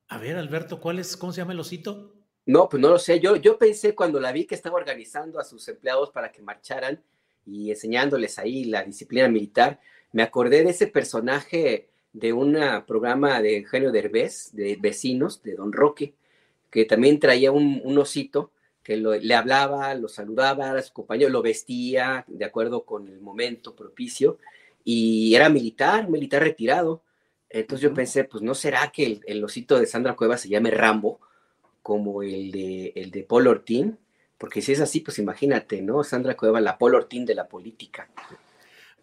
A ver, Alberto, ¿cuál es, cómo se llama el osito? No, pues no lo sé. Yo, yo pensé cuando la vi que estaba organizando a sus empleados para que marcharan y enseñándoles ahí la disciplina militar, me acordé de ese personaje de un programa de Eugenio Derbez, de vecinos, de Don Roque, que también traía un, osito que le hablaba, lo saludaba a su compañero, lo vestía de acuerdo con el momento propicio y era militar, militar retirado. Entonces yo pensé, pues no será que el, osito de Sandra Cueva se llame Rambo, como el de, el de Paul Ortín, porque si es así, pues imagínate, ¿no? Sandra Cueva, la Paul Ortín de la política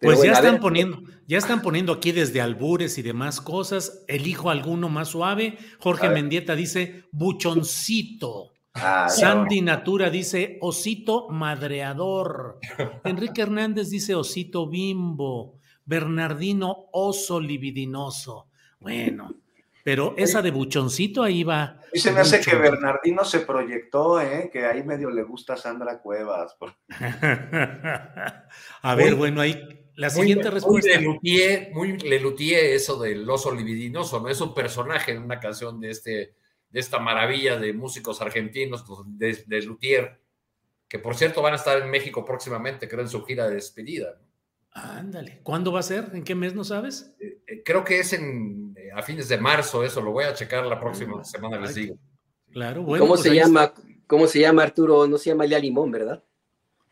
pues ya están poniendo, ya están poniendo aquí desde albures y demás cosas. Elijo alguno más suave. Jorge Mendieta dice buchoncito. Ah, Sandy Natura dice osito madreador. Enrique Hernández dice osito bimbo. Bernardino oso libidinoso. Bueno, pero esa de buchoncito ahí va. Y se me hace que Bernardino se proyectó, ¿eh? que ahí medio le gusta a Sandra Cuevas. a ver, bueno, ahí la siguiente respuesta. Muy Lelutier, eso del oso libidinoso, ¿no? Es un personaje en una canción de, este, de esta maravilla de músicos argentinos, de, de Luthier, que por cierto van a estar en México próximamente, creo, en su gira de despedida. Ándale. ¿Cuándo va a ser? ¿En qué mes no sabes? Eh, eh, creo que es en, eh, a fines de marzo, eso lo voy a checar la próxima ah, semana, les digo. Claro, bueno. ¿Cómo pues se llama? ¿Cómo se llama Arturo? No se llama Lea Limón, ¿verdad?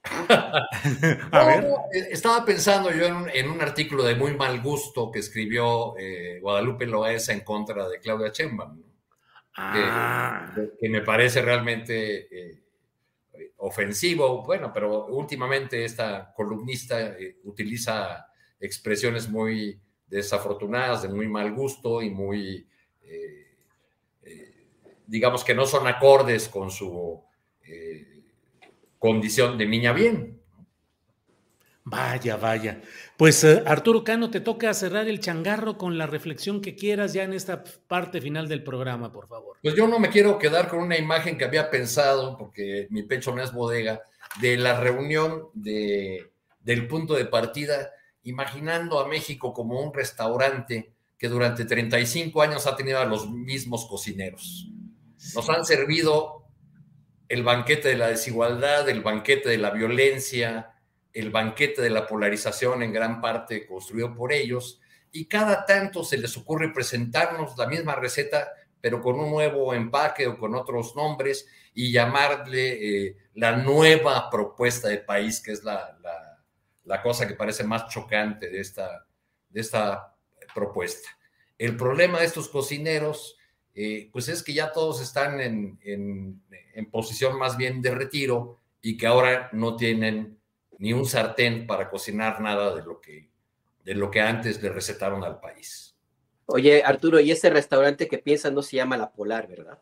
a ver. Estaba pensando yo en un, artículo de muy mal gusto que escribió eh, Guadalupe Loesa en contra de Claudia Chemban, ah. que, me parece realmente eh, ofensivo. Bueno, pero últimamente esta columnista utiliza expresiones muy desafortunadas, de muy mal gusto y muy, digamos que no son acordes con su condición de niña bien. Vaya, vaya. Pues eh, Arturo Cano, te toca cerrar el changarro con la reflexión que quieras ya en esta parte final del programa, por favor. Pues yo no me quiero quedar con una imagen que había pensado, porque mi pecho no es bodega, de la reunión de, del punto de partida, imaginando a México como un restaurante que durante 35 años ha tenido a los mismos cocineros. Nos han servido el banquete de la desigualdad, el banquete de la violencia, el banquete de la polarización en gran parte construido por ellos, y cada tanto se les ocurre presentarnos la misma receta, pero con un nuevo empaque o con otros nombres, y llamarle eh, la nueva propuesta de país, que es la, cosa que parece más chocante de esta, de esta propuesta. El problema de estos cocineros eh, pues es que ya todos están en, en, posición más bien de retiro y que ahora no tienen ni un sartén para cocinar nada de lo que, de lo que antes le recetaron al país. Oye, Arturo, y ese restaurante que piensas no se llama La Polar, ¿verdad?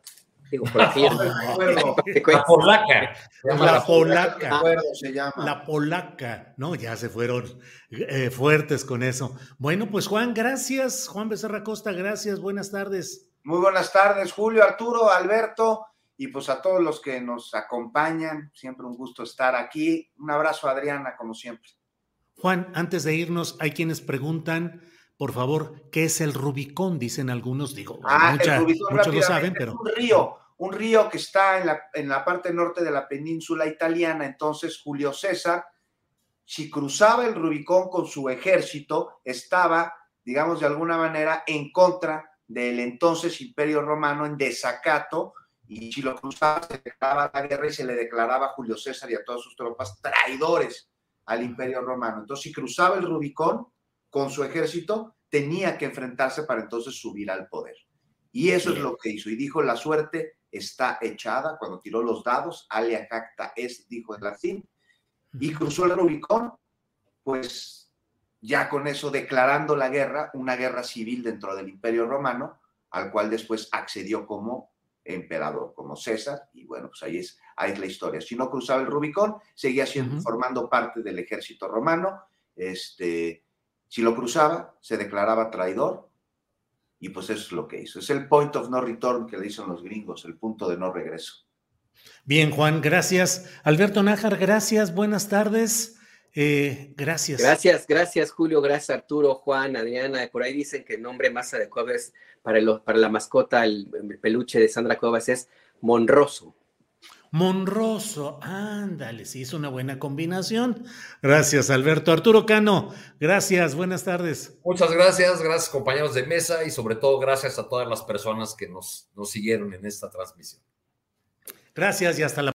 Digo, por aquí. la polaca. La polaca. La polaca. No, ya se fueron eh, fuertes con eso. Bueno, pues Juan, gracias. Juan Becerra Costa, gracias. Buenas tardes. Muy buenas tardes, Julio, Arturo, Alberto, y pues a todos los que nos acompañan. Siempre un gusto estar aquí. Un abrazo, Adriana, como siempre. Juan, antes de irnos, hay quienes preguntan, por favor, ¿qué es el Rubicón? Dicen algunos, digo, ah, el Rubicón, muchos lo saben, pero... Es un río, un río que está en la, en la parte norte de la península italiana. Entonces, Julio César, si cruzaba el Rubicón con su ejército, estaba digamos de alguna manera, en contra del entonces Imperio Romano en desacato y si lo cruzaba se declaraba la guerra y se le declaraba a Julio César y a todas sus tropas traidores al Imperio Romano. Entonces, si cruzaba el Rubicón con su ejército, tenía que enfrentarse para entonces subir al poder. Y eso es lo que hizo. Y dijo, la suerte está echada. Cuando tiró los dados, alia cacta es, dijo en latín, y cruzó el Rubicón, pues ya con eso declarando la guerra, una guerra civil dentro del Imperio Romano, al cual después accedió como emperador, como César, y bueno, pues ahí es, ahí es la historia. Si no cruzaba el Rubicón, seguía siendo, formando parte del ejército romano, este, si lo cruzaba, se declaraba traidor, y pues eso es lo que hizo. Es el point of no return que le dicen los gringos, el punto de no regreso. Bien, Juan, gracias. Alberto Nájar, gracias, buenas tardes. Eh, gracias. Gracias, gracias Julio, gracias Arturo, Juan, Adriana. Por ahí dicen que el nombre más adecuado es para, para la mascota, el, peluche de Sandra Cuevas es Monroso. Monroso, ándale, sí, es una buena combinación. Gracias, Alberto. Arturo Cano, gracias, buenas tardes. Muchas gracias, gracias compañeros de mesa y sobre todo gracias a todas las personas que nos, nos siguieron en esta transmisión. Gracias y hasta la